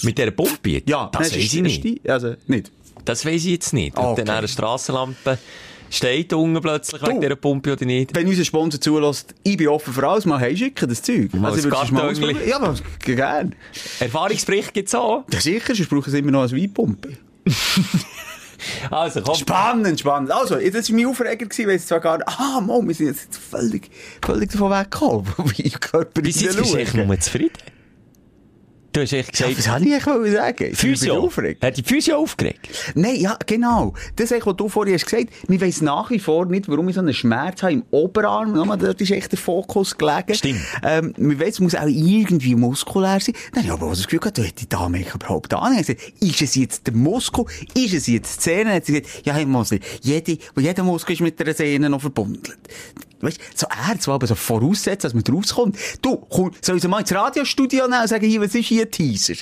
Mit dieser Pumpe? Ja, das weiß ist- ich nicht. Also, nicht. Das weiß ich jetzt nicht. Ah, Ob dann okay. eine Strassenlampe steht unten plötzlich Du. wegen dieser Pumpe oder nicht. Wenn unser Sponsor zulässt, ich bin offen für alles, mal heimschicken, das Zeug. Mal würde es mal. Ja, aber gerne. Erfahrungsbericht gibt's auch. Ja, sicher, sonst brauchen sie immer noch eine Weinpumpe. Also, komm. Spannend, spannend. Also, das war mein Aufreger, weil es zwar gar nicht, ah, Mann, wir sind jetzt völlig, völlig davon weggekommen, wie Körper Bis jetzt bist du zufrieden. Du hast echt Ja, gesagt, was wollte ich eigentlich sagen? Ich Physio. aufgeregt. Hat die Physio aufgeregt? Nein, ja, genau. Das ist, was du vorhin hast gesagt. Wir weiss nach wie vor nicht, warum ich so einen Schmerz habe im Oberarm. Nochmal, dort ist echt der Fokus gelegen. Stimmt. Ähm, wir weiss, es muss auch irgendwie muskulär sein. Dann habe ich aber das Gefühl gehabt, du hättest die Dame überhaupt an. Ich habe gesagt, ist es jetzt der Muskel? Ist es jetzt die? Dann hat sie gesagt, ja, hey, Mosli, jede, jeder Muskel ist mit der Sehne noch verbunden. Weißt, so Ärzte, die aber so voraussetzen, dass man rauskommt. Du, komm, soll ich mal ins Radiostudio nehmen und sagen, hier, was ist hier ein Teaser?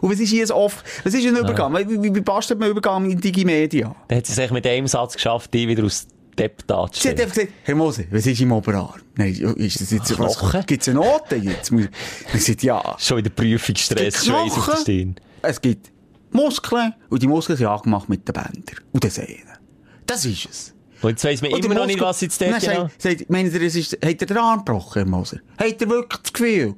Und was ist hier ein Off? Was ist ein Übergang? Wie, wie, wie bastelt man Übergang in Digimedia? Dann hat sie es echt mit einem Satz geschafft, die wieder aus Depp Sie hat einfach gesagt, Herr Mose, was ist im Oberarm? Nein, ist das jetzt, was, Knochen? gibt's eine Note jetzt? Ich gesagt, ja. Schon wieder Prüfungsstress, Schweiß auf der Stirn. Es gibt Muskeln, und die Muskeln sind angemacht mit den Bändern und den Sehnen. Das ist es. Und jetzt weiss man immer noch nicht, was jetzt dort genau... sagt, meint ihr, es ist, hat er den Arm gebrochen, Herr Moser? Hat er wirklich das Gefühl?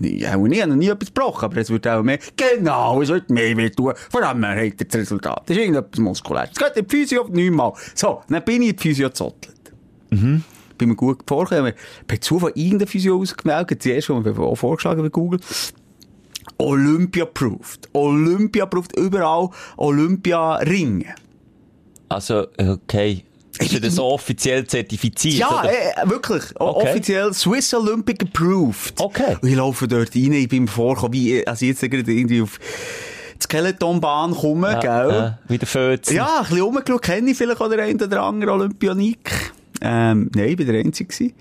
Ja, ich habe noch nie etwas gebrochen, aber es wird auch mehr, genau, es wird mehr weh tun. Vor allem hat er das Resultat. Das ist irgendetwas muskulär. Es geht in die Physio neunmal. So, dann bin ich in die Physio gezottelt. Mhm. Bin mir gut vorgekommen. Per Zufall irgendeine Physio ausgemeldet. Erste, die mir auch vorgeschlagen bei Google. Olympia-approved. Olympia-approved. Überall Olympia-Ringe. Also, okay. Ist ja das offiziell zertifiziert? Ja, äh, wirklich. Okay. Offiziell Swiss Olympic approved. Okay. Und ich laufe dort rein, ich bin vorgekommen, wie, als ich jetzt gerade irgendwie auf die Skeletonbahn komme, gell? Ja, wie der Fötz. Ja, ein bisschen rumgeschaut, kenne ich vielleicht auch den einen oder anderen Olympionik. Ähm, nein, ich bin der Einzige gewesen.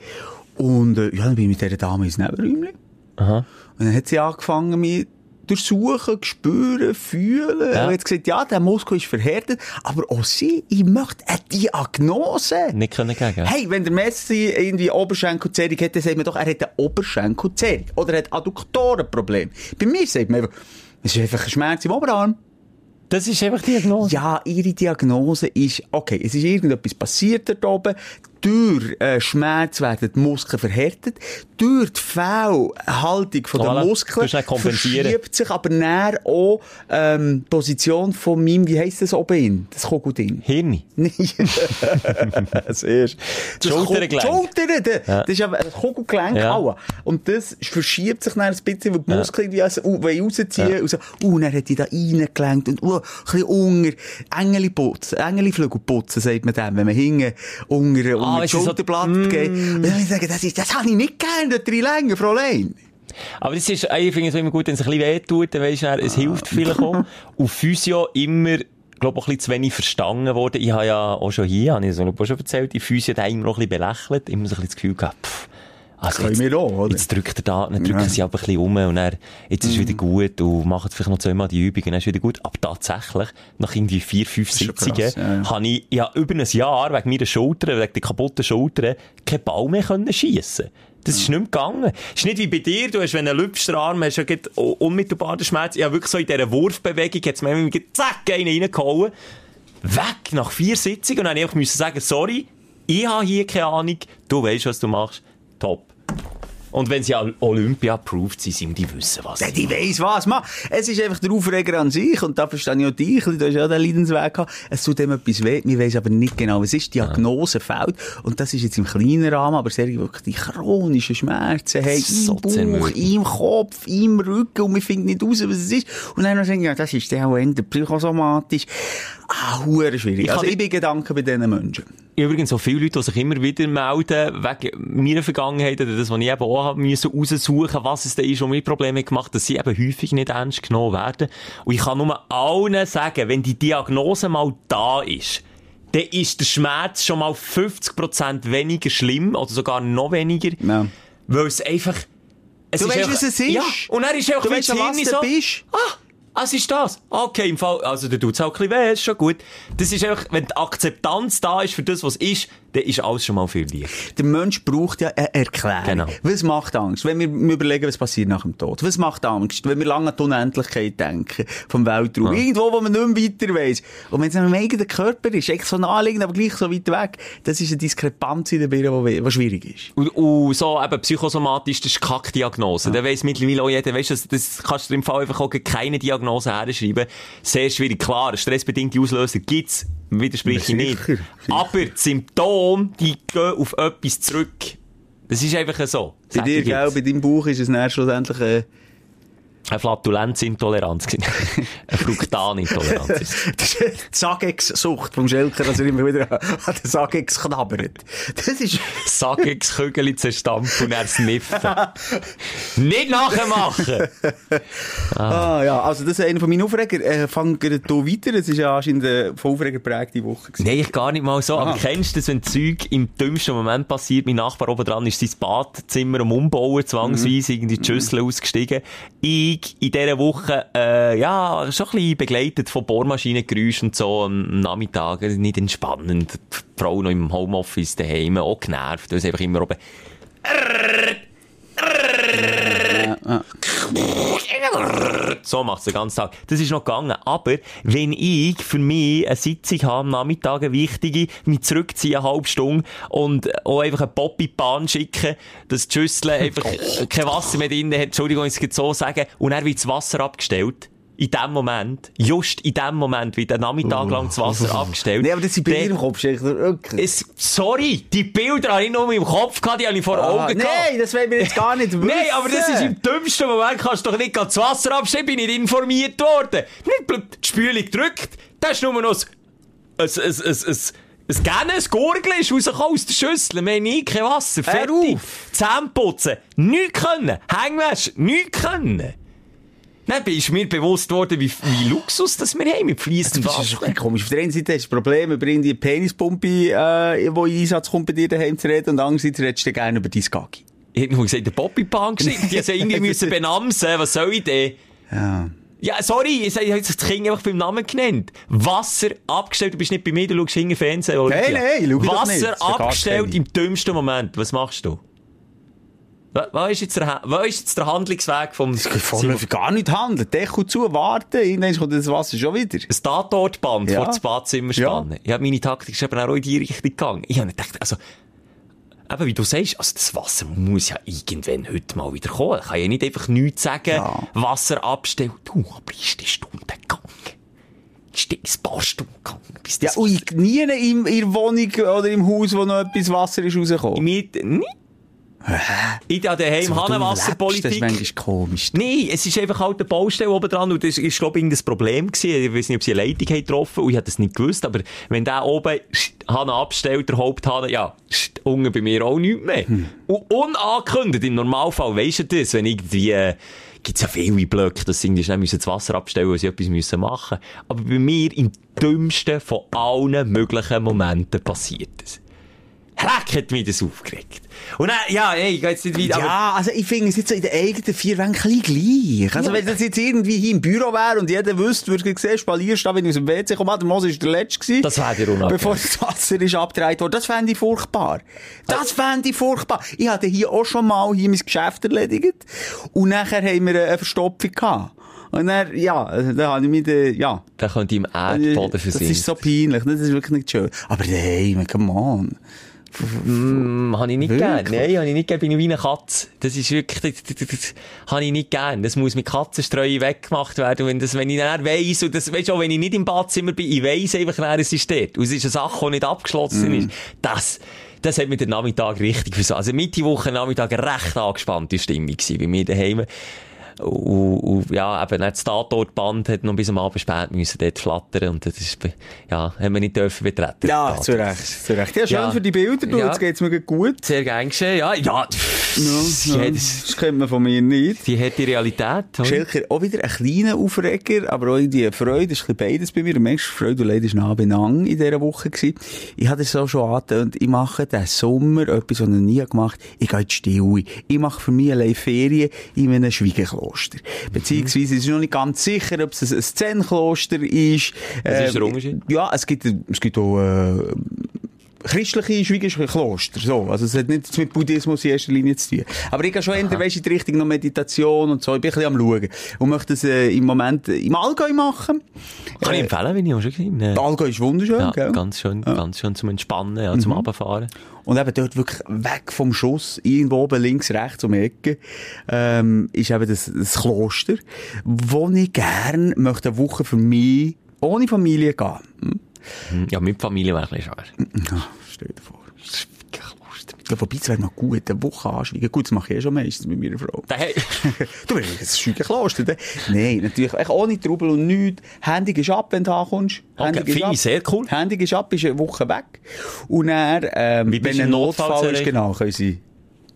Und, äh, ja, dann bin ich mit dieser Dame ins Nebenräumchen. Aha. Und dann hat sie angefangen, mich durchsuchen, spüren, fühlen. Ja. Und hat gesagt, ja, der Muskel ist verhärtet, aber auch sie, ich möchte eine Diagnose. Nicht können gegen. Hey, wenn der Messi irgendwie Oberschenkelzerrung hat, dann sagt man doch, er hat eine Oberschenkelzerrung. Oder er hat Adduktorenproblem. Bei mir sagt man einfach, es ist einfach ein Schmerz im Oberarm. Das ist einfach die Diagnose. Ja, ihre Diagnose ist, okay, es ist irgendetwas passiert dort oben. Durch äh, Schmerz werden die Muskeln verhärtet. Durch die Fehlhaltung von der Muskeln verschiebt sich aber näher auch ähm, die Position von meinem, wie heisst das oben in? Das Kogelding. Hirn. Nein. das ist. Das Schultergelenk. Schultern, Ja. das ist ja ein Kugelgelenk Ja. auch. Und das verschiebt sich dann ein bisschen, weil die Muskeln irgendwie also, uh, rausziehen Ja. und so, uh, dann hat die da reingelenkt und, uh, ein bisschen unter, Engeli putzen, Engeliflügel putzen, sagt man dem, wenn man hinten unter, unter Ah, weisst du, so- Schulterblatt geht. Und ich das ist, das habe ich nicht gern, dort drin länger, Fräulein. Aber das ist, ich finde es immer gut, wenn es ein bisschen weh tut, dann weisst du, es hilft vielleicht auch. Und Physio immer, glaube auch ein bisschen zu wenig verstanden worden. Ich habe ja auch schon hier, habe ich so auch schon erzählt, die Physio hat immer noch ein bisschen belächelt, immer so ein bisschen das Gefühl gehabt, pff, also können wir auch, oder? Jetzt drückt er da, dann drücken Ja. sie aber ein bisschen um und dann, jetzt ist es wieder gut und machen vielleicht noch zweimal die Übung und dann ist wieder gut. Aber tatsächlich, nach irgendwie vier, fünf Sitzungen, krass, ja, ja. habe ich ja über ein Jahr wegen meiner Schulter, wegen der kaputten Schulter, keinen Ball mehr können schiessen. Das ist nicht mehr gegangen. Es ist nicht wie bei dir, du hast, wenn du einen Lübsterarm hast, ja gleich unmittelbar den Schmerz. Ich habe wirklich so in dieser Wurfbewegung, jetzt mir irgendwie zack, einen reingehauen. Weg, nach vier Sitzungen. Und dann musste ich einfach sagen, sorry, ich habe hier keine Ahnung, du weißt, was du machst. Top. Und wenn sie Olympia-approved sind, sind die wissen, was Ja, die weiss was, man. Es ist einfach der Aufreger an sich, und da verstehe ich auch dich, du hast ja den Leidensweg gehabt. Es tut dem etwas weh, wir weiss aber nicht genau, was ist. Die Diagnose fehlt, und das ist jetzt im kleinen Rahmen, aber sehr wirklich die chronischen Schmerzen, hey, So im Bauch, zermürbend. im Kopf, im Rücken, und wir finden nicht raus, was es ist. Und dann sagen, ja, das ist der auch psychosomatisch. Ah, schwierig. Ich also ich bin Gedanken bei diesen Menschen. Übrigens so viele Leute, die sich immer wieder melden, wegen meiner Vergangenheit, oder das, was ich eben auch haben müssen, raussuchen, was es da ist, und mir Probleme gemacht, dass sie eben häufig nicht ernst genommen werden. Und ich kann nur allen sagen, wenn die Diagnose mal da ist, dann ist der Schmerz schon mal 50% weniger schlimm, oder sogar noch weniger, Ja. weil es einfach, es Du ist weißt, einfach- was es ist? Ja, und dann ist einfach Du weißt, was du so, bist? Ah, es ist das. Okay, im Fall, also, da tut's auch ein bisschen weh, ist schon gut. Das ist einfach, wenn die Akzeptanz da ist für das, was ist, dann ist alles schon mal viel leichter. Der Mensch braucht ja eine Erklärung. Genau. Was macht Angst? Wenn wir überlegen, was passiert nach dem Tod. Was macht Angst? Wenn wir lange an die Unendlichkeit denken, vom Weltraum. Irgendwo, wo man nicht mehr weiter weiss. Und wenn es in einem eigenen Körper ist, echt so naheliegend, aber gleich so weit weg, das ist eine Diskrepanz in der Birne, die, schwierig ist. Und, und so eben psychosomatisch, das ist Kackdiagnose. Da weiss mittlerweile auch jeder, weißt du, das, das kannst du im Fall einfach auch keine Diagnose herschreiben. Sehr schwierig. Klar, stressbedingte Auslöser gibt's, widerspreche ich nicht. Sicher. Aber die Symptome, die gehen auf etwas zurück. Das ist einfach so. Bei dir, gell, bei deinem Buch ist es dann schlussendlich, äh, Eine Flatulenzintoleranz. Eine Fruktanintoleranz. das ist die Sagex-Sucht vom Schelker, dass er immer wieder an den Sagex knabbert. Das ist, Sagex-Kügeli zerstampfen und er sniffen. Nicht nachmachen! ah, ja, also das ist einer von meinen Aufreger. Äh, fangen wir hier weiter. Es ist ja anscheinend eine von Aufreger geprägte Woche gewesen. Nein, ich gar nicht mal so. Aha. Aber kennst du das, wenn Zeug im dümmsten Moment passiert? Mein Nachbar oben dran ist sein Badezimmer am Umbauen, zwangsweise irgendwie die Schüssel ausgestiegen. Ich in dieser Woche, äh, ja, schon ein bisschen begleitet von Bohrmaschinengeräuschen und so am Nachmittag. Nicht entspannend. Die Frau noch im Homeoffice daheim, auch genervt, weil es einfach immer oben So macht's den ganzen Tag. Das ist noch gegangen. Aber wenn ich für mich eine Sitzung habe am Nachmittag, eine wichtige, mich zurückziehe eine halbe Stunde und auch einfach einen Pop in die Bahn schicken, dass die Schüssel einfach kein Wasser mehr drin hat, Entschuldigung, ich es so sagen, und dann wird das Wasser abgestellt. In dem Moment, just in dem Moment, wird der Nachmittag lang das Wasser abgestellt. Nee, aber das sind Bilder Dann- im Kopf, wirklich. es, sorry, die Bilder habe ich noch im Kopf gehabt, die habe ich vor Ah, Augen gehabt. Nein, das wollen wir jetzt gar nicht wissen. Nein, aber das ist im dümmsten Moment, kannst du doch nicht das Wasser abstellen, bin nicht informiert worden. Nicht die Spülung drückt, da ist nur noch ein, ein, ein, ein, ein, Gähnen, ein Gurgel ist rausgekommen aus der Schüssel. Wir haben nie kein Wasser. Fertig. Zähne putzen. Nichts können. Hängwäsche. Nichts können. Dann ist mir bewusst worden, wie, wie Luxus das wir haben mit fließendem Das ist Wasser. schon komisch. Auf der einen Seite hast du das Problem, über die Penispumpe, äh, die in Einsatz kommt, bei dir daheim zu reden, und andererseits redest du gerne über dein Gagi. Ich hätte nur gesagt, der Poppy-Pan geschickt. Die haben irgendwie müssen benamsen. Was soll ich denn? Ja. Ja, sorry, ich habe das Kind einfach beim Namen genannt. Wasser abgestellt, du bist nicht bei mir, du schaust hinten Fernsehen. Nein, nein, ich doch Wasser nicht. Das verkackst abgestellt du im dümmsten Moment. Was machst du? Was ist jetzt der, was ist jetzt der Handlungsweg vom Vorne gar nicht handeln. Deckel zu, warten, irgendwann kommt das Wasser schon wieder. ein Tatortband Ja. vor das Badzimmer spannen? Ja. meine Taktik ist eben auch in die Richtung gegangen. Ich habe gedacht, also, eben wie du sagst, also das Wasser muss ja irgendwann heute mal wieder kommen. Ich kann ja nicht einfach nichts sagen, Ja. Wasser abstellen. Du, aber ist die Stunde gegangen? Ist die ein paar Stunden gegangen? Bis Ja, ui, nie in, in der Wohnung oder im Haus, wo noch etwas Wasser ist rausgekommen. Mir, nicht? Ich habe daheim So, du Hahnenwasserpolitik. lebst, Das ist manchmal komisch. Nein, es ist einfach halt eine Baustelle oben dran und das ist, glaube ich, das Problem gewesen. Ich weiß nicht, ob sie eine Leitung haben getroffen und ich habe das nicht gewusst, aber wenn der oben Hahn abstellt, der Haupthahn, ja, unten bei mir auch nichts mehr. Und unangekündigt, im Normalfall weisst du das, wenn irgendwie, äh, gibt's ja viele Blöcke, dass sie irgendwie schnell müssen das Wasser abstellen, weil sie etwas müssen machen. Aber bei mir im dümmsten von allen möglichen Momenten passiert das. Heck hat mich das aufgeregt. Und dann, ja, ey, ich gehe jetzt nicht weiter, Ja, also ich finde es jetzt so in den eigenen vier Wänden gleich. Also wenn das jetzt irgendwie hier im Büro wäre und jeder wüsste, würde ich sehen, spalierst da, wenn ich aus dem WC komme, ah, der Mose ist der Letzte gewesen. Das wäre dir unangenehm. Bevor das Wasser ist abgedreht worden. Das fände ich furchtbar. Das fände ich furchtbar. Ich hatte hier auch schon mal hier mein Geschäft erledigt und nachher haben wir eine Verstopfung gehabt. Und dann, ja, dann habe ich mich, äh, ja. Da könnte ich im Erdboden Das versinken. ist so peinlich, das ist wirklich nicht schön. Aber daheim, come on. Mm, habe ich nicht Wirklich? gern. Nein, habe ich nicht gern. Bin ich wie eine Katze. Das ist wirklich, das, das, das, habe ich nicht gern. Das muss mit Katzenstreuen weggemacht werden. Und wenn, das, wenn ich dann weiss, und das, weißt du, auch wenn ich nicht im Badzimmer bin, ich weiss einfach, wer es ist dort. Und es ist eine Sache, die nicht abgeschlossen ist. Das, das hat mir den Nachmittag richtig versorgt. Also Mitte Woche Nachmittag recht angespannte Stimmung gewesen bei mir daheim. Und, und ja, eben, das Tatortband hat noch bis am Abend spät müssen dort flattern und das ist, ja, haben wir nicht dürfen betreten. Ja, zu. Recht, zu Recht. Ja, schön Ja. für die Bilder, du, Ja. jetzt geht's mir gut. Sehr gern geschehen, ja. Ja, die, ja. hat, Das kennt man von mir nicht. die hat die Realität. Schelker, auch wieder ein kleiner Aufreger, aber auch die Freude, ist ein beides bei mir. Merkst, Freude und Leid ist nah benang in dieser Woche gewesen. Ich hatte es so schon angetönt, ich mache diesen Sommer etwas, was ich nie gemacht habe. Ich gehe in die Stille. Ich mache für mich allein Ferien in einem Schwiegerkloster. Beziehungsweise, es ist noch nicht ganz sicher, ob es ein Zen-Kloster ist. Was ist der Ähm, Unterschied? Ja, es gibt, es gibt auch, äh, christliche Schwiegerkloster, so. Also, es hat nichts mit Buddhismus in erster Linie zu tun. Aber ich gehe schon eher, weisst, in die Richtung noch Meditation und so. Ich bin ein bisschen am Schauen. Und möchte das, äh, im Moment äh, im Allgäu machen. Kann ich Äh, empfehlen, wenn ich auch schon gesehen Der Allgäu ist wunderschön, Ja, gell? ganz schön, ganz schön zum Entspannen, ja, zum Abfahren. Und eben dort wirklich weg vom Schuss, irgendwo oben links, rechts um die Ecke, ähm, ist eben das, das Kloster, wo ich gern möchte eine Woche für mich ohne Familie gehen. Hm? Ja, mit Familie wäre ein schwer. Ja, stell dir vor. Ja, wobei, es wäre noch gut, eine Woche anschweigen. Gut, das mache ich eh schon meistens mit meiner Frau. Hey, du willst ein Schweigenkloster, ne? Nein, natürlich, echt ohne Trubel und nichts. Handy ist ab, wenn du ankommst. Okay, Handy ist finde ich sehr cool. Handy ist ab, ist eine Woche weg. Und dann, ähm, Wie bist wenn ein Notfall Notfall ist, genau, können sie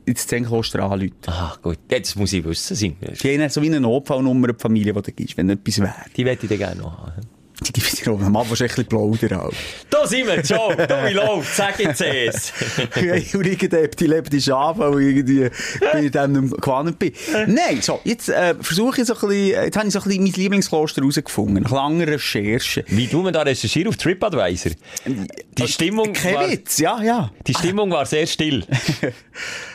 ins Zenkloster anrufen. ah, gut. Jetzt muss ich wissen, Die haben so wie eine Notfallnummer, die Familie, die du gibst, wenn etwas wäre. Die wette ich dann gerne noch haben. Die gibt es am Abend wahrscheinlich ein bisschen plaudern. auch. Da sind wir, Joe, du, wie läuft, sag jetzt es. Irgendwann die lebt die Schafe, weil irgendwie bin ich dem nicht gewandt bin. Nein, so, jetzt äh, versuche ich so ein bisschen, jetzt habe ich so ein bisschen mein Lieblingskloster herausgefunden, nach langer Recherche. Wie du man da recherchieren auf TripAdvisor? Die Stimmung, Kein war, Witz, ja, ja. die Stimmung war sehr still.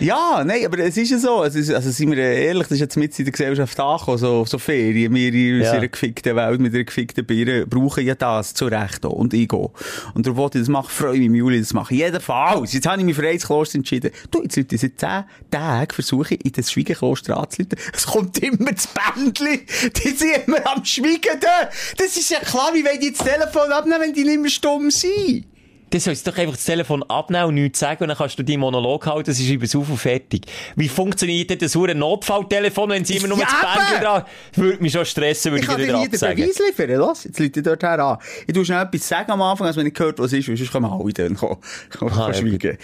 Ja, nein, aber es ist ja so, es ist, also sind wir ehrlich, das ist jetzt mit in der Gesellschaft angekommen, so, so Ferien, wir in Ja. unserer gefickten Welt mit einer gefickten Birne brauchen ja das zu Recht auch. und ich gehe. Und darum wollte ich das machen, freue mich im Juli, das mache ich jedenfalls. Jetzt habe ich mich für eins Kloster entschieden. Du, jetzt Leute, seit zehn Tagen versuche ich, in das Schwiegenkloster anzuleiten. Es kommt immer das Bändchen, die sind immer am Schweigen da. Das ist ja klar, wie wollen die das Telefon abnehmen, wenn die nicht mehr stumm sind? Das sollst du doch einfach das Telefon abnehmen und nichts sagen und dann kannst du deinen Monolog halten, sie schreiben es auf und fertig. Wie funktioniert denn das hure Notfalltelefon, wenn sie immer nur Ja, das Bändchen dran... Würde mich schon stressen, würde Ich ich, kann dir dir wieder hier den absagen. Beweis liefern. Los, jetzt Leute dort her an. Ich tu schnell etwas sagen am Anfang, als wenn ich gehört, was ist, weil sonst können wir alle dann kommen. kommen Ah, schweigen.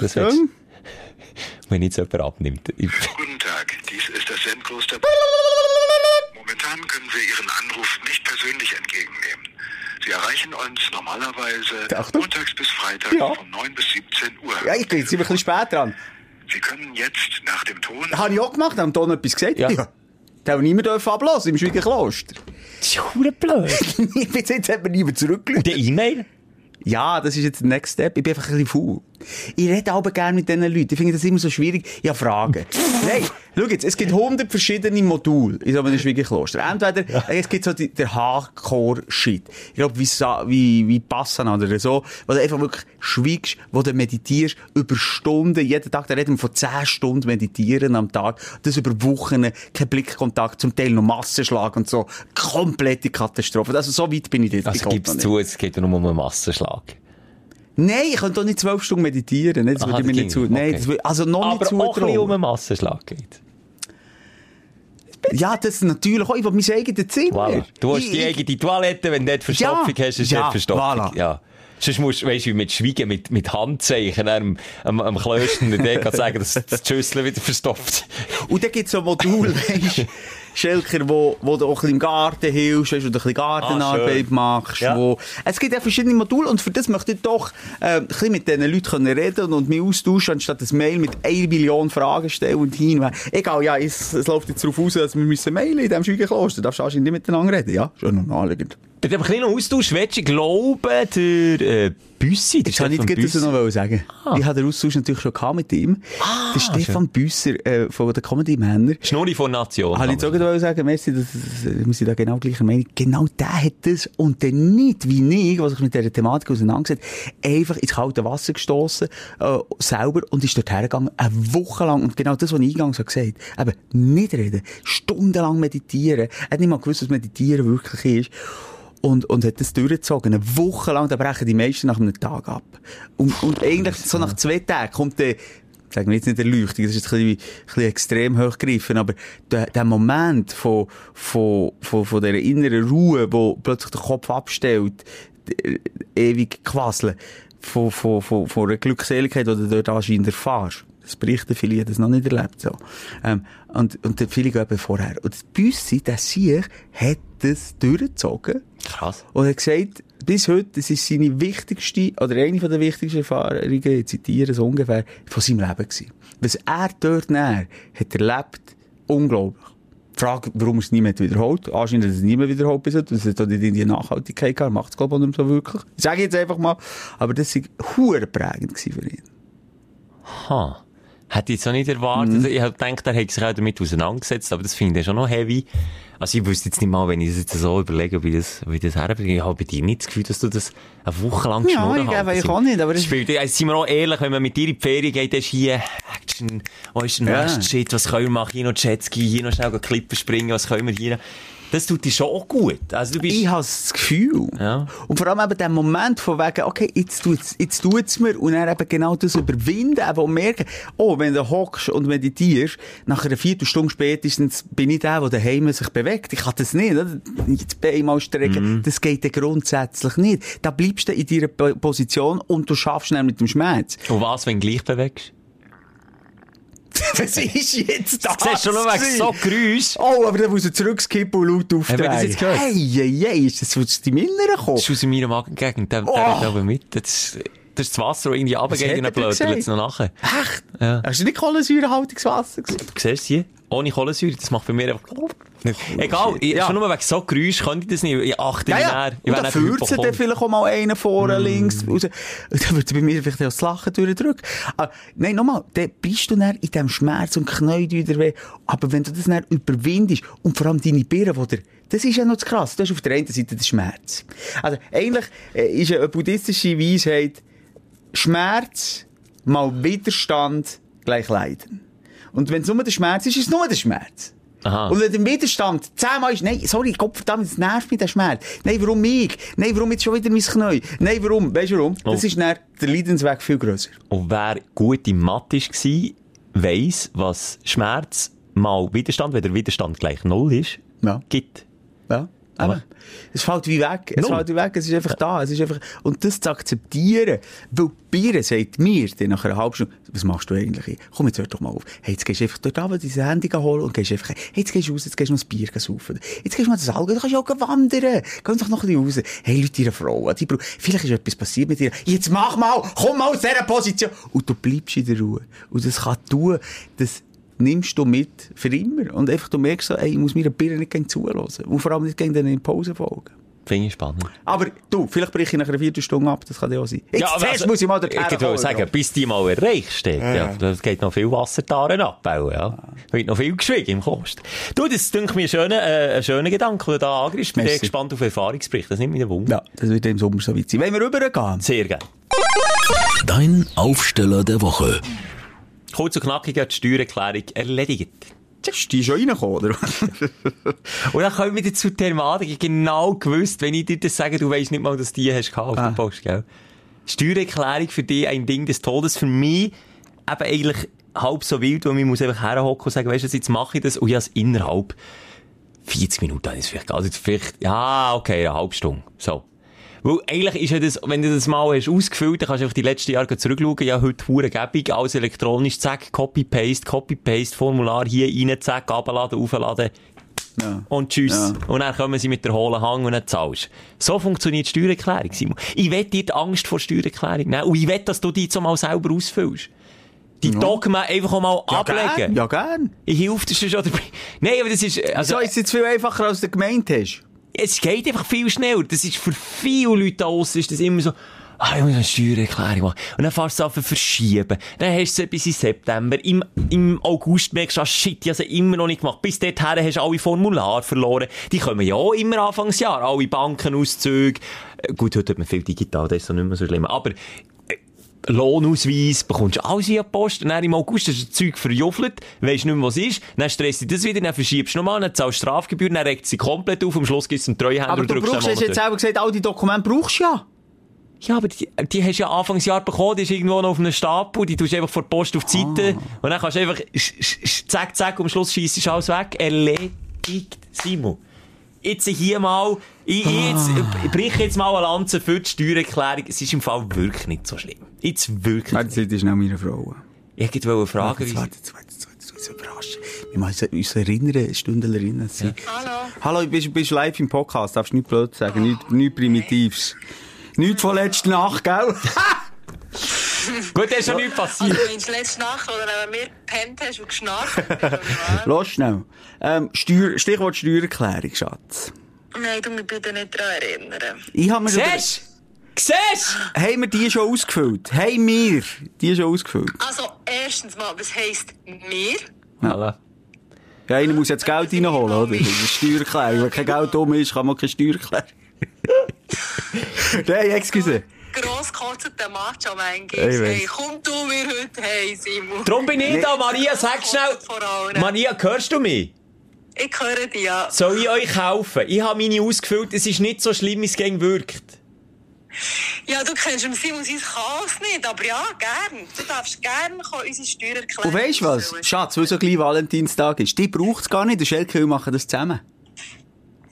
Das Achtung. Wenn jetzt jemand abnimmt. Ich- Guten Tag, dies ist das Zen-Kloster. Momentan können wir Ihren Anruf. Sie erreichen uns normalerweise Achtung. montags bis freitags Ja. von 9 bis 17 Uhr. Ja, ich bin jetzt ein bisschen spät dran. Sie können jetzt nach dem Ton Habe ich auch gemacht, haben Ton etwas gesagt? Ja. Da haben wir niemand dürfen ablassen im Schweigenkloster. Das ist hure blöd. Bis jetzt hat mir niemand Und zurückgelegt. der E-Mail? Ja, das ist jetzt der Next Step. Ich bin einfach ein bisschen faul. Ich rede aber gerne mit diesen Leuten. Ich finde das immer so schwierig. Ich habe Fragen. Nein, schau jetzt, es gibt hundert verschiedene Module in so einem Schwiegerkloster. Entweder, es gibt so die, der Hardcore-Shit. Ich glaube, wie, wie, wie Passana oder so, wo du einfach wirklich schweigst, wo du meditierst über Stunden, jeden Tag, da reden wir von 10 Stunden meditieren am Tag, das über Wochen, kein Blickkontakt, zum Teil noch Massenschlag und so. Komplette Katastrophe. Also so weit bin ich dort. Also gib's zu, es geht nur um einen Massenschlag. Nein, ich könnte doch nicht zwölf Stunden meditieren. Das Aha, würde ich mir nicht zu. Nein, Okay. das würde, also noch Aber nicht auch ein bisschen um zutrauen. einen Massenschlag geht. Ja, das natürlich auch. Ich will mein eigenes Zimmer. Voilà. Du hast Ich- die ich- eigene Toilette, wenn du dort Verstopfung Ja, hast, ist ja, dort Verstopfung. voilà. Ja. Sonst musst du, weißt du, mit Schweigen, mit, mit Handzeichen am, am, am Klöster der Deko sagen, dass die Schüssel wieder verstopft. Und dann gibt es so Module, weisst Schelker, wo, wo du auch ein im Garten hilfst, weisst, wo du ein bisschen Gartenarbeit Ah, schön. machst. Ja. Wo, es gibt ja verschiedene Module und für das möchte ich doch äh, ein bisschen mit diesen Leuten reden und mich austauschen, anstatt ein Mail mit einer Million Fragen stellen und hin. Egal, ja, es, es läuft jetzt darauf aus, dass wir müssen mailen in diesem Schwiegenkloster. Darfst du anscheinend nicht miteinander reden, ja? Schon noch haben wir ein bisschen Austausch. Willst du glauben, der äh, Büssi, der kann ich Stefan nicht das noch sagen. Ich habe den Austausch natürlich schon mit ihm. der Stefan Büsser äh, von den Comedy Männer. Schnurri von Nation. Habe ich kann wollte sagen, merci, das, wir sind da genau gleicher Meinung. Genau der hat das und dann nicht wie ich, was sich mit dieser Thematik auseinandergesetzt, einfach ins kalte Wasser gestoßen äh, selber und ist dort hergegangen, eine Woche lang und genau das, was ich eingangs habe gesagt, eben nicht reden, stundenlang meditieren. Er hat nicht mal gewusst, was Meditieren wirklich ist und, und hat das durchgezogen. Eine Woche lang, da brechen die meisten nach einem Tag ab. Und, und eigentlich so nach zwei Tagen kommt der, sagen wir jetzt nicht Erleuchtung, das ist ein bisschen, ein bisschen extrem hochgegriffen, aber der, der Moment von, von, von, von dieser inneren Ruhe, wo plötzlich der Kopf abstellt, d- ewig quasseln, von, von, von, von einer Glückseligkeit, die du dort anscheinend erfährst. Das berichten viele, das noch nicht erlebt, so. Ähm, und, und viele gehen vorher. Und das Büssi, der Sieg, hat das durchgezogen. Krass. Und er hat gesagt, bis heute, das ist seine wichtigste, oder eine von der wichtigsten Erfahrungen, ich zitiere so ungefähr, von seinem Leben gewesen. Was er dort näher hat erlebt, unglaublich. Die Frage, warum es niemand wiederholt. Anscheinend hat es niemand wiederholt bis heute. Das hat auch nicht in die Nachhaltigkeit gehabt. Macht es, glaube ich, nicht so wirklich. Ich sage jetzt einfach mal. Aber das war prägend für ihn. Ha. Hätte ich jetzt auch nicht erwartet. Ich hab gedacht, er hätte sich auch damit auseinandergesetzt, aber das finde ich schon noch heavy. Also ich wüsste jetzt nicht mal, wenn ich das jetzt so überlege, wie das, wie das herbringe. Ich habe bei dir nicht das Gefühl, dass du das eine Woche lang Ja, geschnurrt ich glaube, ich auch nicht, aber das- Spielt, also, sind wir auch ehrlich, wenn man mit dir in die Ferien geht, ist hier Action, wo ist der Ja. nächste Shit, was können wir machen, hier noch Jetski, hier noch schnell Klippen springen, was können wir hier Das tut dir schon auch gut. Also du bist... Ich habe das Gefühl. Ja. Und vor allem eben der Moment von wegen, okay, jetzt tut's, jetzt tut's mir, und dann eben genau das überwinden, eben und merken, oh, wenn du hockst und meditierst, nach einer Viertelstunde spätestens bin ich der, der daheim sich bewegt. Ich kann das nicht, oder? Nicht das Bein mal strecken. Das geht dann grundsätzlich nicht. Da bleibst du in deiner Po- Position und du schaffst dann mit dem Schmerz. Und was, wenn du gleich bewegst? Was ist jetzt das? Siehst schon nur wegen so Geräusch. Oh, aber dann muss er zurückskippen und laut aufdrehen. Das? Hey, hey, hey, ist das aus die Miller gekommen? Das ist aus meiner Magengegend, der, der Oh. aber mit. Das, ist- das ist das Wasser, das irgendwie runtergeht und dann gesagt? es noch nachher. Echt? Ja. Hast du nicht kohlensäurehaltiges Wasser gesehen? Du siehst hier? Ohne Kohlensäure, das macht bei mir einfach... Egal, ich, Ja. schon nur wegen so Geräusch könnte ich das nicht. Ich achte Ja, ja. näher. Ich Und dann führt sie dann vielleicht auch mal einen vorne links raus. Dann wird bei mir vielleicht auch das Lachen durchdrücken. Aber, nein, nochmal, dann bist du dann in diesem Schmerz und knäut wieder weh. Aber wenn du das dann überwindest und vor allem deine Birnen, die dir das ist ja noch zu krass. Du hast auf der einen Seite den Schmerz. Also, eigentlich äh, ist eine buddhistische Weisheit, Schmerz mal Widerstand gleich Leiden. Und wenn es nur der Schmerz ist, ist es nur der Schmerz. Aha. Und wenn der Widerstand zehnmal ist, nein, sorry, verdammt, das nervt mich, der Schmerz. Nein, warum ich? Nein, warum jetzt schon wieder mein Knie? Nein, warum? Weißt du warum? Das Oh. ist dann der Leidensweg viel grösser. Und wer gut im Mathe war, weiss, was Schmerz mal Widerstand, wenn der Widerstand gleich Null ist, Ja. gibt. Ja. Aber- Aber es fällt wie weg. Es Null. fällt wie weg. Es ist einfach da. Es ist einfach, und das zu akzeptieren. Weil Bier sagt mir dann nach einer halben Stunde, was machst du eigentlich? Komm, jetzt hör doch mal auf. Hey, jetzt gehst du einfach dort runter, dein Handy holen und gehst einfach, hey, jetzt gehst du raus, jetzt gehst du noch ein Bier saufen. Jetzt gehst du mal das Algen, du kannst ja auch wandern. Geh doch noch ein bisschen raus. Hey, Leute, ihre Frau, die Bru vielleicht ist etwas passiert mit dir. Jetzt mach mal, komm mal aus dieser Position. Und du bleibst in der Ruhe. Und das kann tun, das nimmst du mit für immer. Und einfach, du merkst so, ey, ich muss mir Bier nicht gegen zuhören. Und vor allem nicht gegen den Impulsen folgen. Finde ich spannend. Aber du, vielleicht breche ich nach einer Viertelstunde ab, das kann ja auch sein. Jetzt zuerst muss ich mal dorthin Ich würde sagen, bis die mal erreicht steht, ja. Das geht noch viel Wassertaren abbauen, ja. Wird noch viel geschwiegen im Kost. Du, das denke mir ein schöner, äh, ein schöner Gedanke, den du da angreifst. Ich bin sehr gespannt auf Erfahrungsbericht. Das nimmt mich Wunder. Ja, das wird im Sommer so weit sein. Wollen wir rübergehen? Sehr gerne. Dein Aufsteller der Woche. Kurz und knackig hat die Steuererklärung erledigt. Ist die schon reingekommen, oder? Und dann kommen wir wieder zur Thematik. Genau gewusst, wenn ich dir das sage, du weißt nicht mal, dass du die hast gehabt auf Ah. der Post, gell? Steuererklärung für dich ein Ding des Todes. Für mich eben eigentlich halb so wild, weil man muss einfach herhocken und sagen, weißt du, jetzt mache ich das und ich habe es innerhalb 40 Minuten ich es vielleicht, also vielleicht, ja, okay, eine halbe Stunde. So. Weil eigentlich ist ja das, wenn du das mal hast ausgefüllt, dann kannst du auf die letzten Jahre zurückschauen, ja, heute hure gäbig, alles elektronisch, zack, Copy-Paste, Copy-Paste, Formular hier rein, zack, abladen, aufladen, Ja. und tschüss. Ja. Und dann kommen sie mit der hohlen Hang und dann zahlst. So funktioniert die Steuererklärung, Simon. Ich will dir die Angst vor Steuererklärung nehmen. Und ich will, dass du die jetzt mal selber ausfüllst. Die Dogma einfach auch mal Ja, ablegen. gern. Ja, gern. Ich helfe dir schon dabei. Nein, aber das ist, also, Also, ist es jetzt viel einfacher, als du gemeint hast? Es geht einfach viel schneller. Das ist für viele Leute da draussen ist das immer so, ah, ich muss eine Steuererklärung machen. Und dann fährst du es an verschieben. Dann hast du sie bis in September. Im, im August merkst du, ah, shit, ich habe sie immer noch nicht gemacht. Bis dorthin hast du alle Formulare verloren. Die kommen ja auch immer Anfangsjahr. Alle Bankenauszüge. Äh, Gut, heute hat man viel digital, das ist so nicht mehr so schlimm. Aber, Lohnausweis, bekommst du alles in die Post, und dann im August hast du das Zeug verjuffelt, weisst nicht mehr, was ist, dann stresst dich das wieder, dann verschiebst du nochmal, dann zahlst du Strafgebühren, dann regt sie komplett auf, am Schluss gibt es einen Treuhänder Aber und du brauchst, hast jetzt selber gesagt, all die Dokumente brauchst du ja. Ja, aber die, die hast du ja Anfangsjahr bekommen, die ist irgendwo noch auf einem Stapel, die tust du einfach vor der Post auf die Seite, und dann kannst du einfach, zack, zack, am Schluss scheissest du alles weg, erledigt, Simon. Jetzt hier mal, ich, jetzt, ich brich jetzt mal eine Lanze für die Steuererklärung, es ist im Fall wirklich nicht so schlimm. Jetzt wirklich Warte, jetzt ist schnell meine Frau. Ich wollte eine Frage, warte, warte, warte, jetzt uns überraschen. Wir müssen uns erinnern, Stündlerinnen zu sein. Hallo. Hallo, du bist, bist live im Podcast, darfst nicht blöd sagen, nichts nicht Primitives. Nichts von letzter Nacht, gell? Gut, da ist schon nichts Also, passiert. meinst du letzte Nacht, oder wenn du mir gepennt hast und geschnarcht? Los schnell. Ähm, Steuer, Stichwort Steuererklärung, Schatz. Nein, du mich bitte nicht daran erinnern. Ich habe mir schon... Siehst du? Haben wir die schon ausgefüllt? Haben wir die schon ausgefüllt? Also, erstens mal, was heisst mir? du? Hallo. Ja, einer muss jetzt Geld reinholen, oder? Das ist Steuererklärung. Wenn kein Geld um ist, kann man keine Steuererklärung. Nein, excuse. Grosskotzender Macho, weiss. Hey, komm du mir heute hey, Simon. Darum bin ich da, Maria, sag schnell. Maria, hörst du mich? Ich höre dich ja. Soll ich euch helfen? Ich habe meine ausgefüllt, es ist nicht so schlimm, wie es gegen wirkt. Ja, du kennst Simon sein Chaos nicht, aber ja, gern. Du darfst gern kommen, unsere Steuererklärung Und weisst du was? Schatz, weil so gleich Valentinstag ist, die braucht es gar nicht. Der Schelke und machen das zusammen.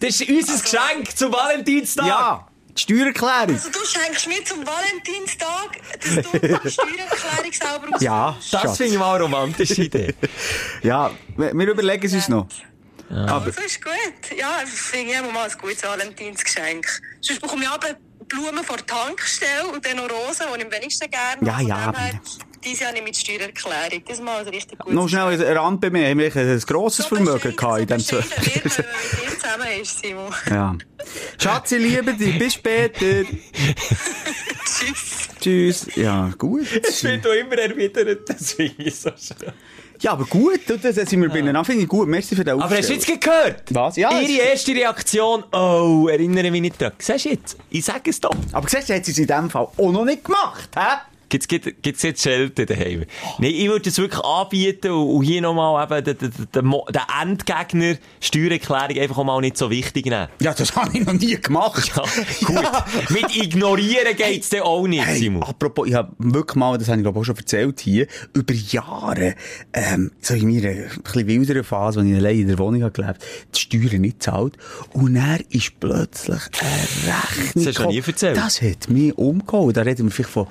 Das ist unser Geschenk zum Valentinstag. Ja, die Steuererklärung. Also, du schenkst mir zum Valentinstag, dass du die Steuererklärung selber ausfüllst. Ja, Das finde ich mal eine romantische Idee. Ja, wir wir überlegen es uns noch. Aber, Das ist gut. Ja, ich finde ich immer mal ein gutes Valentinsgeschenk. Sonst bekomme ich aber Blumen vor der Tankstelle und dann noch Rosen, die ich am wenigsten gerne Ja, ja, her, aber- Dieses Jahr ich die Steuererklärung. Das ist mal ein richtig gutes noch schnell eine Randbemerkung. Haben wir ein grosses So Vermögen gehabt in dem so man, wenn mit zusammen ist, Simon. Ja. Schatz, ich liebe dich. Bis später. Tschüss. Tschüss. Ja, gut. Das wird auch immer erwidert, das finde ich so schön. Ja, aber gut. Das sind wir beieinander. Finde ich gut. Merci für den Aber hast du jetzt gehört? Was? Ja, Ihre erste Reaktion, oh, erinnere mich nicht dran. Siehst du jetzt? Ich sage es doch. Aber siehst du, hat sie es in dem Fall auch noch nicht gemacht, hä? Gibt's, gibt, gibt's jetzt Schelte daheim? Nein, ich würde es wirklich anbieten und, und hier nochmal eben den, den, den, den Endgegner Steuererklärung einfach auch mal nicht so wichtig nehmen. Ja, das habe ich noch nie gemacht. Ja, gut. Mit Ignorieren geht's dann auch nicht, Hey, Simon. apropos, ich habe wirklich mal, das habe ich glaube auch schon erzählt hier, über Jahre, ähm, so in meiner ein bisschen wilderen Phase, als ich allein in der Wohnung habe gelebt, die Steuern nicht gezahlt. Und er ist plötzlich eine Rechnung. Das hast du nie erzählt. Das hat mich umgehauen. Da reden wir vielleicht von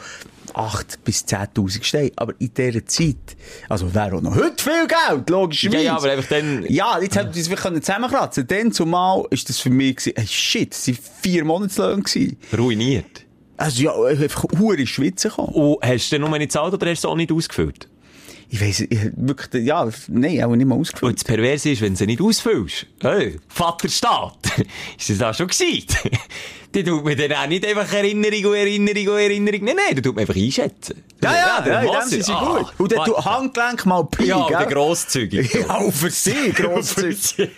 8 bis 10.000 Steine. Aber in dieser Zeit, also wäre auch noch heute viel Geld, logischerweise. Ja, ja, aber einfach dann- Ja, jetzt hätten wir es vielleicht zusammenkratzen können. Dann zumal ist das für mich, gewesen, hey, shit, das waren vier Monatslöhne. Ruiniert. Also ja, einfach hure Schweizer gekommen. Und hast du denn nur nicht gezahlt oder hast du es auch nicht ausgefüllt? Ich weiss, ich, wirklich, ja, nein, auch nicht mal Und ausgefüllt. das Perverse ist, wenn du sie nicht ausfüllst. Hey, Vaterstaat. ist das auch schon gewesen? Die tut mir dann auch nicht einfach Erinnerung und Erinnerung und Erinnerung. Nein, nein, die tut mir einfach einschätzen. Ja, ja, ja, Moser. sind sie Ah, gut. Und dann du Handgelenk mal Pi, Ja, grosszügig. Ja, auch für sie, grosszügig.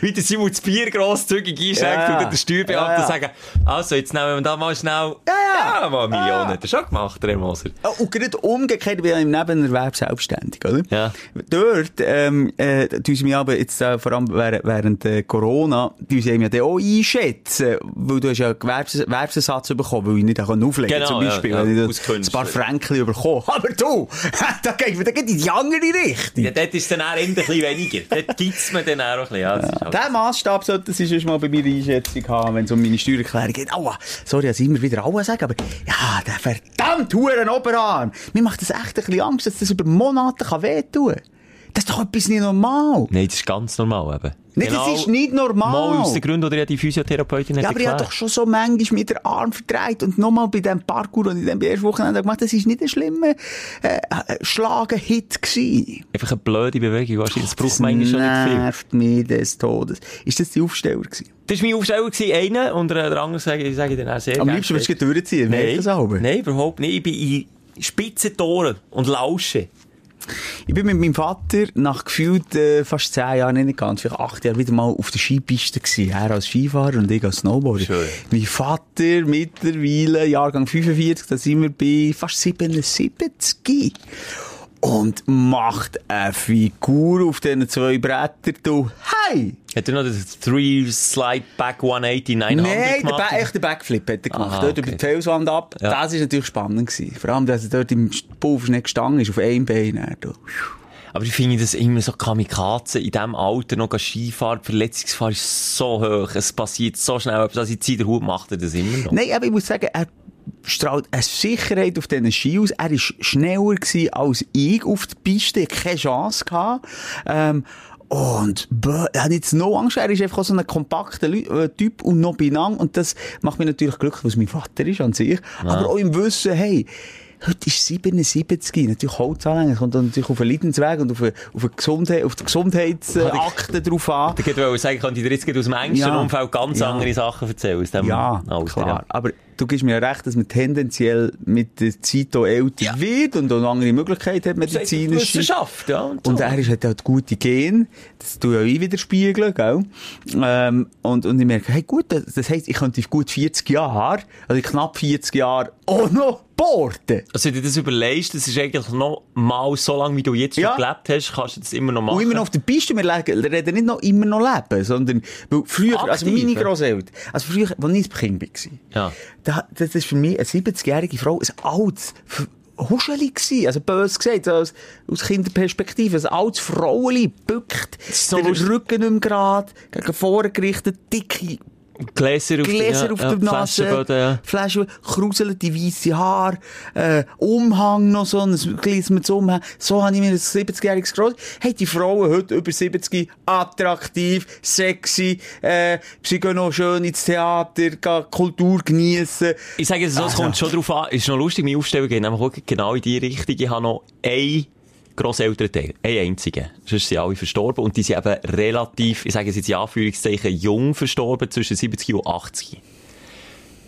Wie der Simon das Bier grosszügig einschenkt Ja, und dann der Steuerbeamte ja, ja. sagen, also jetzt nehmen wir da mal schnell, Ja, ja. ja mal eine Million. Hat er schon gemacht, Herr Moser. Oh, Und gerade umgekehrt, ich im Nebenerwerb selbstständig, oder? Ja. Dort, ähm, äh, tun sie mich aber jetzt, äh, vor allem während, äh, Corona, tun sie ja dann auch einschätzen, weil du hast ja einen Gewerbs Gewerbsersatz bekommen, weil ich nicht auflegen Genau, zum Beispiel, ja, ja, ich ein paar Franken bekomme. Aber du, da geht da geht in die andere Richtung. Ja, dort ist es dann auch ein bisschen weniger. Dort gibt's mir dann auch ein bisschen. Ja, das ist halt- Der Maßstab sollte sie sonst mal bei mir Einschätzung haben, wenn es um meine Steuererklärung geht. Aua, sorry, dass ich immer wieder Aua sage, aber ja, der verdammt huren Oberarm. Mir macht das echt ein bisschen Angst, dass das über Monate kann wehtun kann. Das ist doch etwas nicht normal. Nein, das ist ganz normal eben. Nein, das ist nicht normal. Mal aus den Gründen, ja die Physiotherapeutin hat Ja, aber ich habe doch schon so manchmal mit der Arm verdreht. Und nochmal bei dem Parkour, den ich dann bei ersten Wochenende gemacht habe, das war nicht ein schlimmer äh, äh, Schlagen-Hit. Einfach eine blöde Bewegung, wahrscheinlich. Das braucht man eigentlich schon nicht viel. nervt mich des Todes. Ist das die Aufsteller gewesen? Das war mein Aufsteller, gewesen, einer, und der der andere sage ich, sage ich dann auch sehr Am liebsten würdest du durchziehen. Das aber? Nein, überhaupt nicht. Ich bin in spitzen Toren und lausche. Ich bin mit meinem Vater nach gefühlt äh, fast zehn Jahren, nicht ganz, vielleicht acht Jahren, wieder mal auf der Skipiste gewesen. Er als Skifahrer und ich als Snowboarder. Schön. Mein Vater mittlerweile, Jahrgang 45, da sind wir bei fast 77. Und macht eine Figur auf diesen zwei Brettern. Du, hey! Hat er noch den 3 Slide Back 180 900 Nein, der gemacht? ba echt den Backflip hat er gemacht. Aha, dort okay. über die Felswand ab. Ja. Das war natürlich spannend. Gewesen. Vor allem, dass er dort im Pulver nicht gestanden ist, auf einem Bein. dann. Aber ich finde das immer so Kamikaze in diesem Alter noch Skifahren. Die Verletzungsgefahr ist so hoch. Es passiert so schnell etwas. Als ich ziehe, der Hut macht er das immer noch. Nein, aber ich muss sagen, er strahlt eine Sicherheit auf diesen Ski aus. Er war schneller gewesen als ich auf der Piste. Keine Chance. Gehabt. Ähm, und er hat jetzt noch Angst. Er ist einfach so ein kompakter äh, Typ und noch benang. Und das macht mich natürlich glücklich, was mein Vater ist an sich. Aber auch im Wissen, hey, Heute ist 77, natürlich Holzanhänger, es kommt natürlich auf den Leidensweg und auf, eine, auf, eine Gesundheit, auf die Gesundheitsakte drauf an. Ich wollte sagen, ich könnte dir jetzt aus dem engsten Ja. Umfeld ganz Ja. andere Sachen erzählen. Aus dem Ja, Alter, klar. ja. Aber du gibst mir ja recht, dass man tendenziell mit der Zeit auch älter wird und auch eine andere Möglichkeiten hat medizinisch. Wissenschaft, ja. Und, Und so. er ist halt halt gute Gen. Das tue ja ich widerspiegeln, gell? Ähm, und, und ich merke, hey, gut, das, heisst, ich könnte in gut 40 Jahren, also knapp 40 Jahren, auch noch boarden. Also, wenn du das überlegst, das ist eigentlich noch mal so lange, wie du jetzt Ja. schon gelebt hast, kannst du das immer noch machen. Und immer noch auf der Piste, wir reden nicht noch immer noch leben, sondern, weil früher, also Aktiv, meine ja. Grosseltern, also früher, als ich ein Kind war, Ja. da, das ist für mich eine 70-jährige Frau ein altes Huscheli gsi, also bös gesagt, aus, aus Kinderperspektive, ein altes Fraueli, bückt, so lustig. Rücken nicht mehr gerade, gegen vorne gerichtet, dicke Gläser auf, Gläser ja, auf ja, der Nase, Flaschenböden, ja. Flaschen, kruselige weisse Haar, äh, Umhang noch so, ein so Umhang. So habe ich mir ein 70-jähriges Gross. Hey, die Frauen heute über 70, attraktiv, sexy, äh, sie gehen noch schön ins Theater, Kultur geniessen. Ich sage es so, es Also. kommt schon drauf an. Ist noch lustig, meine Aufstellung geht auch genau in die Richtung. Ich habe noch ein Grosselternteil, einen einzigen. Sonst sind alle verstorben und die sind eben relativ, ich sage es jetzt in Anführungszeichen, jung verstorben, zwischen 70 und 80.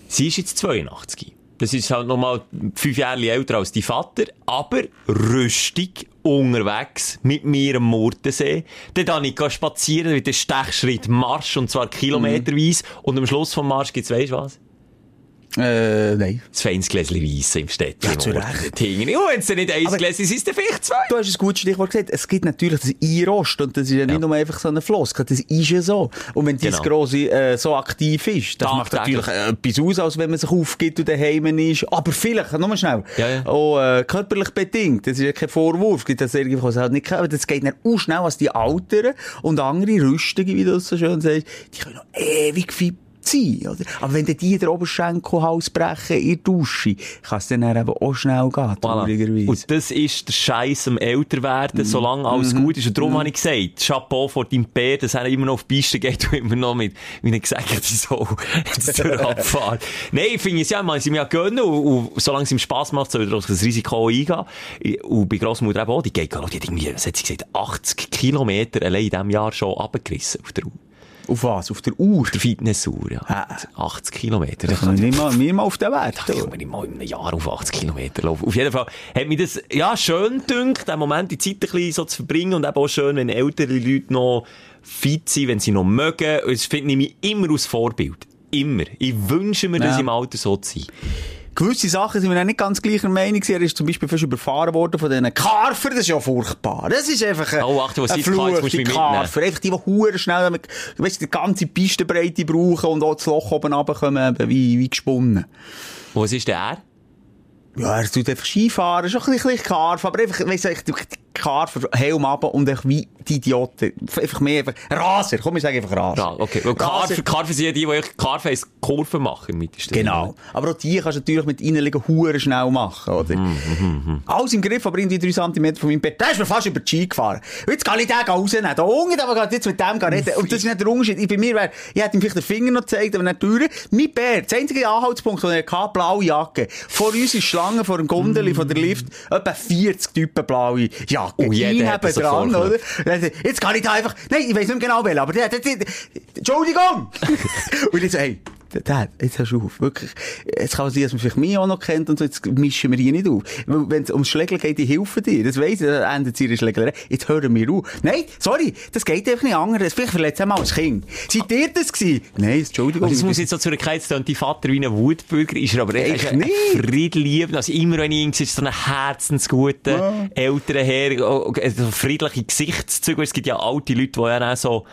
Sie ist jetzt 82. Das ist halt nochmal fünf Jahre älter als die Vater, aber rüstig unterwegs mit mir am Murtensee. Dann kann ich spazieren mit dem Stechschritt Marsch und zwar kilometerweise und am Schluss vom Marsch gibt's, weisst was? Äh, nein. Das feines Gläschen Weiss im Städtchen. Ja, zu Recht. Und wenn es nicht eins Aber- Gläschen ist, ist es vielleicht zwei. Du hast ein gutes Stichwort gesagt. Es gibt natürlich das Einrost und das ist ja nicht nur einfach so eine Floskel. Das ist ja so. Und wenn dein Genau. Grosse äh, so aktiv ist, das macht natürlich äh, etwas aus, als wenn man sich aufgibt und daheim ist. Aber vielleicht, nur mal schnell, Ja, ja. auch äh, körperlich bedingt. Das ist ja kein Vorwurf. Gibt das irgendwie, was halt nicht kann. Aber das geht dann auch schnell als die Alteren und andere Rüstige, wie du es so schön sagst, die können noch ewig fit sein, oder? Aber wenn die den Oberschenkelhals brechen in der Dusche, kann es dann eben auch schnell gehen, Voilà. Und das ist der Scheiß am Älterwerden, solange alles gut ist. Und darum habe ich gesagt, Chapeau vor deinem Bär, dass er immer noch auf die Piste geht und immer noch mit, wie eine gesagte Sau zur Abfahrt. Nein, ich finde es ja, man sie mir ja gönnen und, und solange es ihm Spass macht, soll er das Risiko eingehen. Und bei Grossmutter eben auch, die geht, ich, die hat irgendwie, was hat sie gesagt, 80 Kilometer allein in diesem Jahr schon abgerissen auf der Uhr. Auf was? Auf der Uhr? Auf der Fitnessuhr, ja. Ah. 80 Kilometer. Da kann ich mal, mir mal auf den Wert. Ich kann nicht mal in einem Jahr auf 80 Kilometer laufen. Auf jeden Fall hat mich das, ja, schön gedünkt, den Moment, die Zeit ein bisschen so zu verbringen und eben auch schön, wenn ältere Leute noch fit sind, wenn sie noch mögen. Das finde ich mich immer als Vorbild. Immer. Ich wünsche mir, dass Ja. ich im Alter so zu sein. Gewisse Sachen sind wir nicht ganz gleicher Meinung. Er ist zum Beispiel fast überfahren worden von diesen Karfer. Das ist ja furchtbar. Das ist einfach ein, Oh, Achtung, was ein Fluch, die Karfer. Einfach die, die hure schnell, du weißt, die ganze Pistenbreite brauchen und auch das Loch oben runterkommen, wie, wie gesponnen. Was ist der? Ja, er tut einfach Skifahren, schon ein bisschen, ein bisschen Karf, aber einfach, weißt du, die Kar für Helm ab und einfach wie die Idioten. Einfach mehr, einfach Raser. Komm, ich sage einfach Raser. Ja, okay. Weil Raser. Carver, Carver sind ja die, die Carface Kurven machen im Mittelsten. Genau. Aber auch die kannst du natürlich mit reinlegen Huren schnell machen, oder? Mhm, Alles im Griff, aber irgendwie drei Zentimeter von meinem Bett. Der ist mir fast über die Ski gefahren. Jetzt kann ich den rausnehmen. Da unten, aber gerade jetzt mit dem reden. Und das ist nicht der Unterschied. Ich, bei mir wäre, ich hätte ihm vielleicht den Finger noch gezeigt, aber nicht durch. Mein Bär, der einzige Anhaltspunkt, den er hatte, blaue Jacke. Vor uns ist Schlange vor dem Gondeli von der Lift, etwa 40 Typen blaue Jacke. Und jeder Ich hat das sofort oder? Er, Jetzt kann ich da einfach, nein, ich weiß nicht mehr genau welchen, aber der, der, der, der Entschuldigung! und ich so, hey, Dad, jetzt hörst du auf. Wirklich. Es kann sein, dass man vielleicht mich auch noch kennt und so, jetzt mischen wir hier nicht auf. Wenn es ums Schlägeln geht, ich helfe dir. Das weiss ich, dann endet es ihre Schlägerei. Jetzt hören wir auf. Nein, sorry, das geht einfach nicht anders. Vielleicht verletzt einmal als Kind. Seid ihr das gewesen? Nein, Entschuldigung. Das muss jetzt so zur Erkenntnis tun, die Vater wie ein Wutbürger ist er aber er ein nicht. friedliebender, also immer wenn ich ihn ist so ein herzensguter, älterer Herr, oh, friedliche Gesichtszüge. Es gibt ja alte Leute, die ja auch so,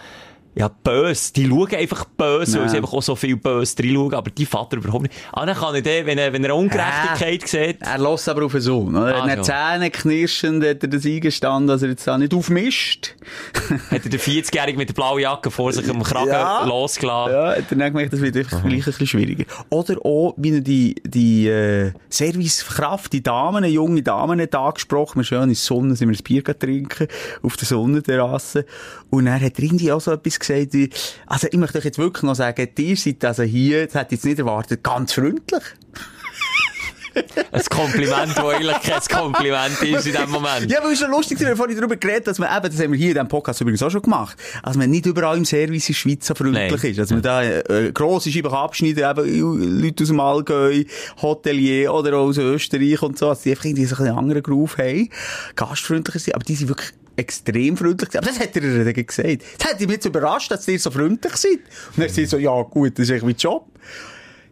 ja, böse. Die schauen einfach böse, weil sie einfach auch so viel böse reinschauen. Aber die Vater überhaupt nicht. Ah, dann kann ich den, wenn er, wenn er Ungerechtigkeit sieht, Er lässt aber auf den Sohn, oder? Ah, Er hat so. Zähne knirschend, hat er das eingestanden, dass er jetzt da nicht aufmischt. hat er den 40-Jährigen mit der blauen Jacke vor sich am Kragen Ja. losgelassen. Ja, hat er dann gemerkt, das wird einfach gleich ein bisschen schwieriger. Oder auch, wie er die, die, äh, Servicekraft, die Damen, junge Damen hat angesprochen, wir schön in der Sonne, sind wir ein Bier gegangen trinken, auf der Sonnenterrasse. Und er hat er irgendwie auch so etwas gesagt also ich möchte euch jetzt wirklich noch sagen, ihr seid also hier, das hätte ich jetzt nicht erwartet, ganz freundlich. Ein Kompliment, das eigentlich kein Kompliment ist in dem Moment. Ja, weil es schon lustig ist, wir haben vorhin darüber geredet, dass man eben, das haben wir hier in diesem Podcast übrigens auch schon gemacht, dass man nicht überall im Service in der Schweiz so freundlich Nein. ist. Dass man da äh, grosse Scheiben abschneiden, eben Leute aus dem Allgäu, Hotelier oder auch aus Österreich und so, dass die einfach irgendwie so einen anderen Groove haben, gastfreundlicher sind, aber die sind wirklich extrem freundlich gewesen. Aber das hat er ihr dann gesagt. Das hat ihn jetzt überrascht, dass ihr so freundlich seid. Und er sagt so, ja gut, das ist eigentlich mein Job.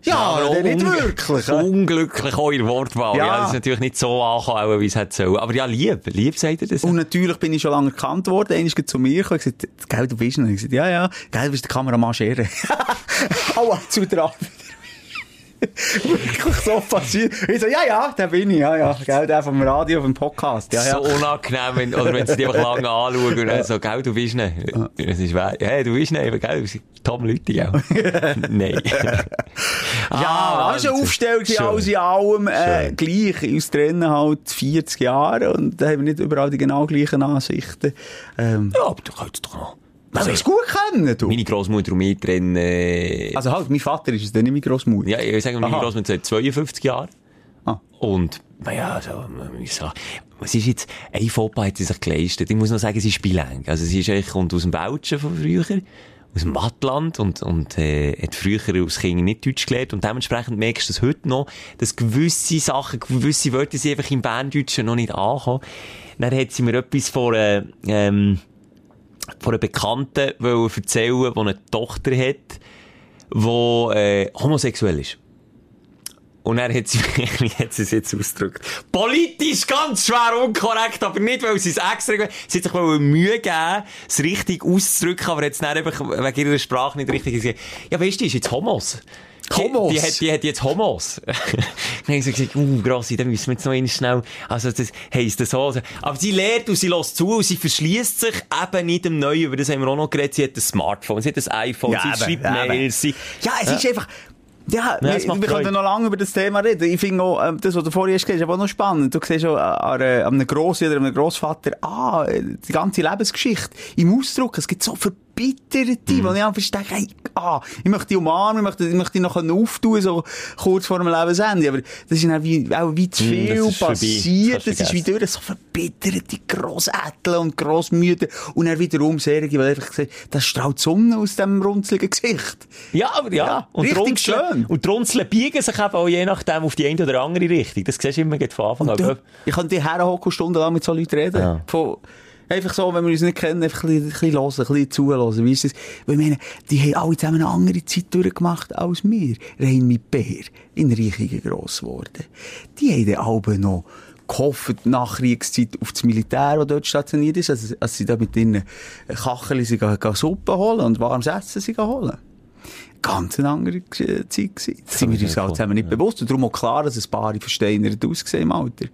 Ja, aber der nicht wirklich. Unglücklich eure Wortwahl. Ja. Ja. das ist natürlich nicht so angekommen, wie es hätte sollen. Aber ja, lieb. Lieb sagt er das. Und natürlich bin ich schon lange erkannt worden. Einer ist zu mir gekommen und gesagt, gell, du bist noch. Ich gesagt, ja, ja, gell, du bist der Kameramann Schere. Aua, zu der Arbeit. Wirklich so passiert. Ich so, ja, ja, der bin ich, ja, ja. Gell, der vom Radio, vom Podcast, ja, ja. So unangenehm, wenn, oder wenn sie dich einfach lange anschauen und dann so, gell, du bist nicht. Es ist wahr. Hey, du bist nicht, gell, Tom Leute, gell? Nein. Ja, das ist ein Wahnsinn. Aufstellung, Schön. alles in allem, äh, Schön. gleich. Uns trennen halt 40 Jahre und da haben wir nicht überall die genau gleichen Ansichten. Ähm, Ja, aber du kannst doch noch. Also, hast du gut kennen, du? Meine Großmutter und mich trennen, äh, Also halt, mein Vater ist es dann nicht meine Grossmutter. ja, ich sage, meine. Großmutter seit 52 Jahren. Ah. Und, naja, so, muss sagen, was ist jetzt, ein Fauxpas hat sie sich geleistet. Ich muss noch sagen, sie ist bilang. Also sie ist eigentlich, kommt aus dem Belgien von früher, aus dem Wattland und, und, äh, hat früher als Kind nicht Deutsch gelernt und dementsprechend merkst du das heute noch, dass gewisse Sachen, gewisse Wörter sind einfach im Berndeutschen noch nicht ankommen. Dann hat sie mir etwas von, äh, ähm, von einer Bekannten wollen erzählen, die eine Tochter hat, die äh, homosexuell ist. Und er hat sie, wie hat sie es jetzt ausgedrückt? Politisch ganz schwer unkorrekt, aber nicht, weil sie es extra, sie hat sich Mühe gegeben, es richtig auszudrücken, aber dann einfach wegen ihrer Sprache nicht richtig gesagt. Ja, weißt du, ist jetzt Homos. Homos? Die, die, hat, die hat jetzt Homos. dann habe ich so gesagt, uh, Grossi, dann müssen wir jetzt noch einmal schnell, also das heisst das so. Aber sie lernt und sie lässt zu und sie verschließt sich eben nicht dem Neuen, über das haben wir auch noch geredet, sie hat ein Smartphone, sie hat ein iPhone, sie eben, schreibt eben. Mails, sie... Ja, es ist einfach, ja, Ja, wir, wir können noch lange über das Thema reden. Ich finde auch, ähm, das, was du vorhin hast gesagt hast, ist aber auch noch spannend. Du siehst auch an, an einem Grossi oder einem Grossvater, ah, äh, die ganze Lebensgeschichte im Ausdruck. Es gibt so verbitterte, Mhm. wo ich einfach denke, hey, ah, ich möchte die umarmen, ich möchte, ich möchte die noch auftun, so kurz vor dem Lebensende. Aber das ist dann wie, auch wie zu Mm, viel das ist vorbei. passiert. Das Das, ist wie durch so verbitterte Grossättel und Grossmütter. Und dann wiederum Serien, die einfach gesagt, das strahlt die Sonne aus dem runzeligen Gesicht. Ja, aber ja. Ja, und die richtig Runzeln- schön. Und die Runzeln biegen sich eben auch je nachdem auf die eine oder andere Richtung. Das siehst du immer gleich von Anfang an. Ich kann herhocken und stundenlang mit so Leuten reden. Ja. Von, einfach so, wenn wir uns nicht kennen, einfach ein bisschen, hören, ein bisschen zuhören. Wie ist das? Weil meine, die haben alle zusammen eine andere Zeit durchgemacht als wir. Rein mit Bär, in Reichingen gross geworden. Die haben dann alle noch gehofft, nach Kriegszeit auf das Militär, das dort stationiert ist, also, als sie da mit ihren Kacheln sie gehen, gehen Suppe holen und warmes Essen sie holen. Ganz eine andere Zeit gewesen. Das sind wir uns ja halt voll, zusammen nicht bewusst. Und darum auch klar, dass ein paar versteinert ausgesehen im Alter.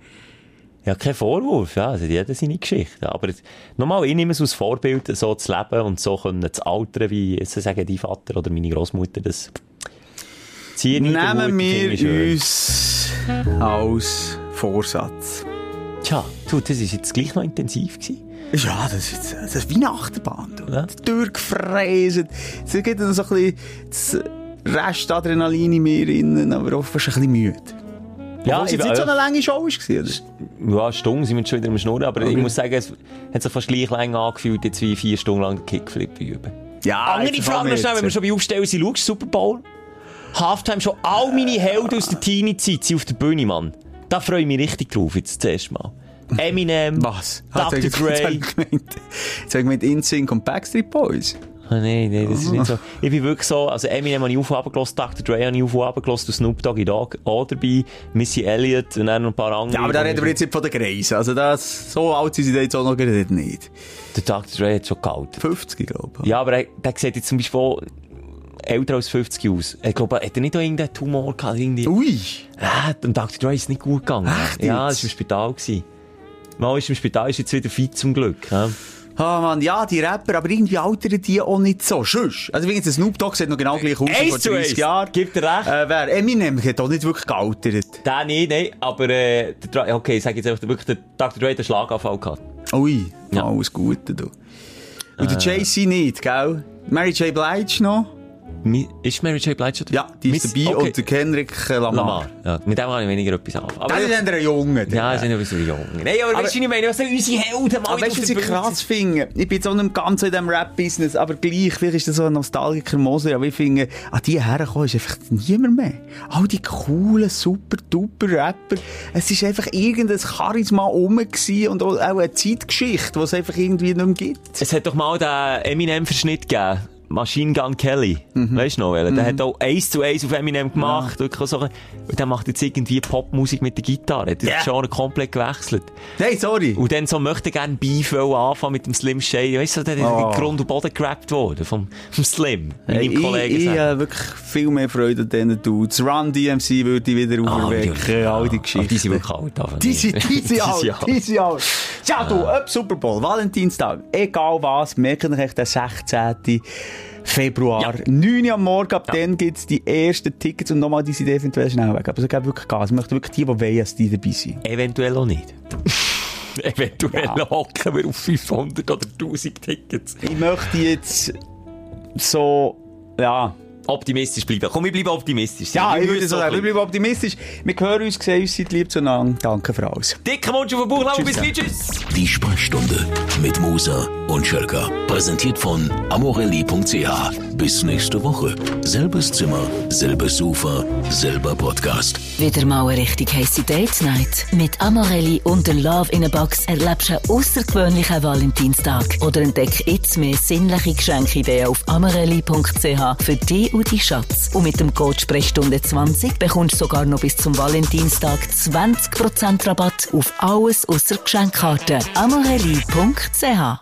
Ja, kein Vorwurf, ja, also jeder seine Geschichte. Aber nochmal, ich nehme es als Vorbild, so zu leben und so können zu altern, wie, jetzt sagen die Vater oder meine Großmutter das ziehen. Nehmen wir uns als Vorsatz. Tja, du, das war jetzt gleich noch intensiv. Gewesen. Ja, das ist, das ist wie eine Achterbahn. Du. Ja. Durchgefräset. Es gibt dann so ein bisschen das Rest Adrenalin in mir innen, aber oft ein bisschen müde. Ja, es nicht so eine lange Show war? Ja, Stunden sind wir schon wieder im Schnurren, aber okay. ich muss sagen, es hat sich fast gleich länger angefühlt, jetzt wie vier Stunden lang Kickflip üben. Ja, Andere Frage noch schnell, wenn wir schon bei Aufstellen sind, schaust Super Bowl? Halftime schon all meine Helden aus der Teenie-Zeit sind auf der Bühne, Mann. Da freue ich mich richtig drauf, jetzt zuerst mal. Eminem. Was? Dr. Dre. Jetzt habe ich gemeint InSync und Backstreet Boys. Oh, nein, nein, das ist nicht so. Ich bin wirklich so, also Eminem habe ich auf und Dr. Dre habe ich auf und und Snoop Doggy Dogg auch dabei, Missy Elliott und dann noch ein paar andere. Ja, aber da reden wir jetzt nicht von den Greisen. Also das, so alt sind sie jetzt auch noch nicht. Der Dr. Dre hat schon gehalten. 50, glaube ich. Ja, aber er, der sieht jetzt zum Beispiel älter als 50 aus. Ich glaube, hat er nicht auch irgendeinen Tumor gehabt? Irgendwie? Ui! Ja, und Dr. Dre ist nicht gut gegangen. Echt ja, das war im Spital. Gewesen. Mal ist im Spital, ist jetzt wieder fit zum Glück. Ja. Ah, man, ja, die Rapper, aber irgendwie altern die auch nicht so. Schuss. Also, wegen Snoop Dogg sieht noch genau gleich aus wie vor 30 Jahren. Gibt er recht. Äh, wer? Eminem hat auch nicht wirklich gealtert. Der nicht, nein, aber, äh, der, okay, ich sag jetzt einfach, wirklich, der Dr. Dre hat einen Schlaganfall gehabt. Ui, ja. alles Gute, du. Und äh. der Jay-Z nicht, gell? Mary J. Blige noch? Ist Mary J. Blige Ja, die ist Miss, dabei okay. und der Kendrick Lamar. Lamar. Ja, mit dem habe ich weniger etwas anfangen. Aber das ist ein Junge. Ja, das ist ein bisschen Junge. Nein, aber, aber weißt du, ich meine, was sind unsere Helden mal Aber weißt du, was ich krass finde? Ich bin jetzt auch nicht ganz so in diesem Rap-Business, aber gleich, vielleicht ist das so ein nostalgischer Moser, aber ich finde, an die herkommen ist einfach niemand mehr. All die coolen, super, duper Rapper. Es ist einfach irgendein Charisma rum und auch eine Zeitgeschichte, die es einfach irgendwie nicht mehr gibt. Es hat doch mal den Eminem-Verschnitt gegeben Machine Gun Kelly. Mhm. Weißt du noch? Mhm. Der hat auch eins zu eins auf Eminem gemacht. Ja. So, und der macht jetzt irgendwie Popmusik mit der Gitarre. Der yeah. Genre komplett gewechselt. Hey, sorry. Und dann so möchte gerne Beef anfangen mit dem Slim Shady. Weißt du, der ist oh. Grund und Boden gerappt worden vom, vom Slim. Hey, ich, Kollegen ich, ich habe wirklich viel mehr Freude an diesen Dudes. Run DMC würde ich wieder oh, auferwecken. Ja. All die Geschichten. die sind wirklich alt. Die sind, die sind alt. Die sind alt. Ja, du, ab Super Bowl, Valentinstag, egal was, merken euch den 16. Februar. Ja. 9 Uhr am Morgen, ab ja. dann gibt es die ersten Tickets und nochmal, die sind eventuell schnell weg. Aber es gibt wirklich Gas. Ich möchte wirklich die, die wollen, dass die dabei sind. Eventuell auch nicht. eventuell ja. hocken wir auf 500 oder 1000 Tickets. Ich möchte jetzt so, ja, optimistisch bleiben. Komm, wir bleiben optimistisch. Ja, ich würde so sagen, wir bleiben optimistisch. Wir hören uns, sehen uns, seid lieb zueinander. Danke für alles. Dicker Wunsch auf den Bauch, bis gleich, tschüss. Die Sprechstunde mit Musa und Schelka. Präsentiert von amorelli.ch. Bis nächste Woche. Selbes Zimmer, selbes Sofa, selber Podcast. Wieder mal eine richtig heiße Date Night. Mit Amorelli und der Love in a Box erlebst du einen außergewöhnlichen Valentinstag. Oder entdeck jetzt mehr sinnliche Geschenkideen auf amorelli.ch für dich und die Schatz. Und mit dem Code Sprechstunde 20 bekommst du sogar noch bis zum Valentinstag 20% Rabatt auf alles außer Geschenkkarten. amorelli.ch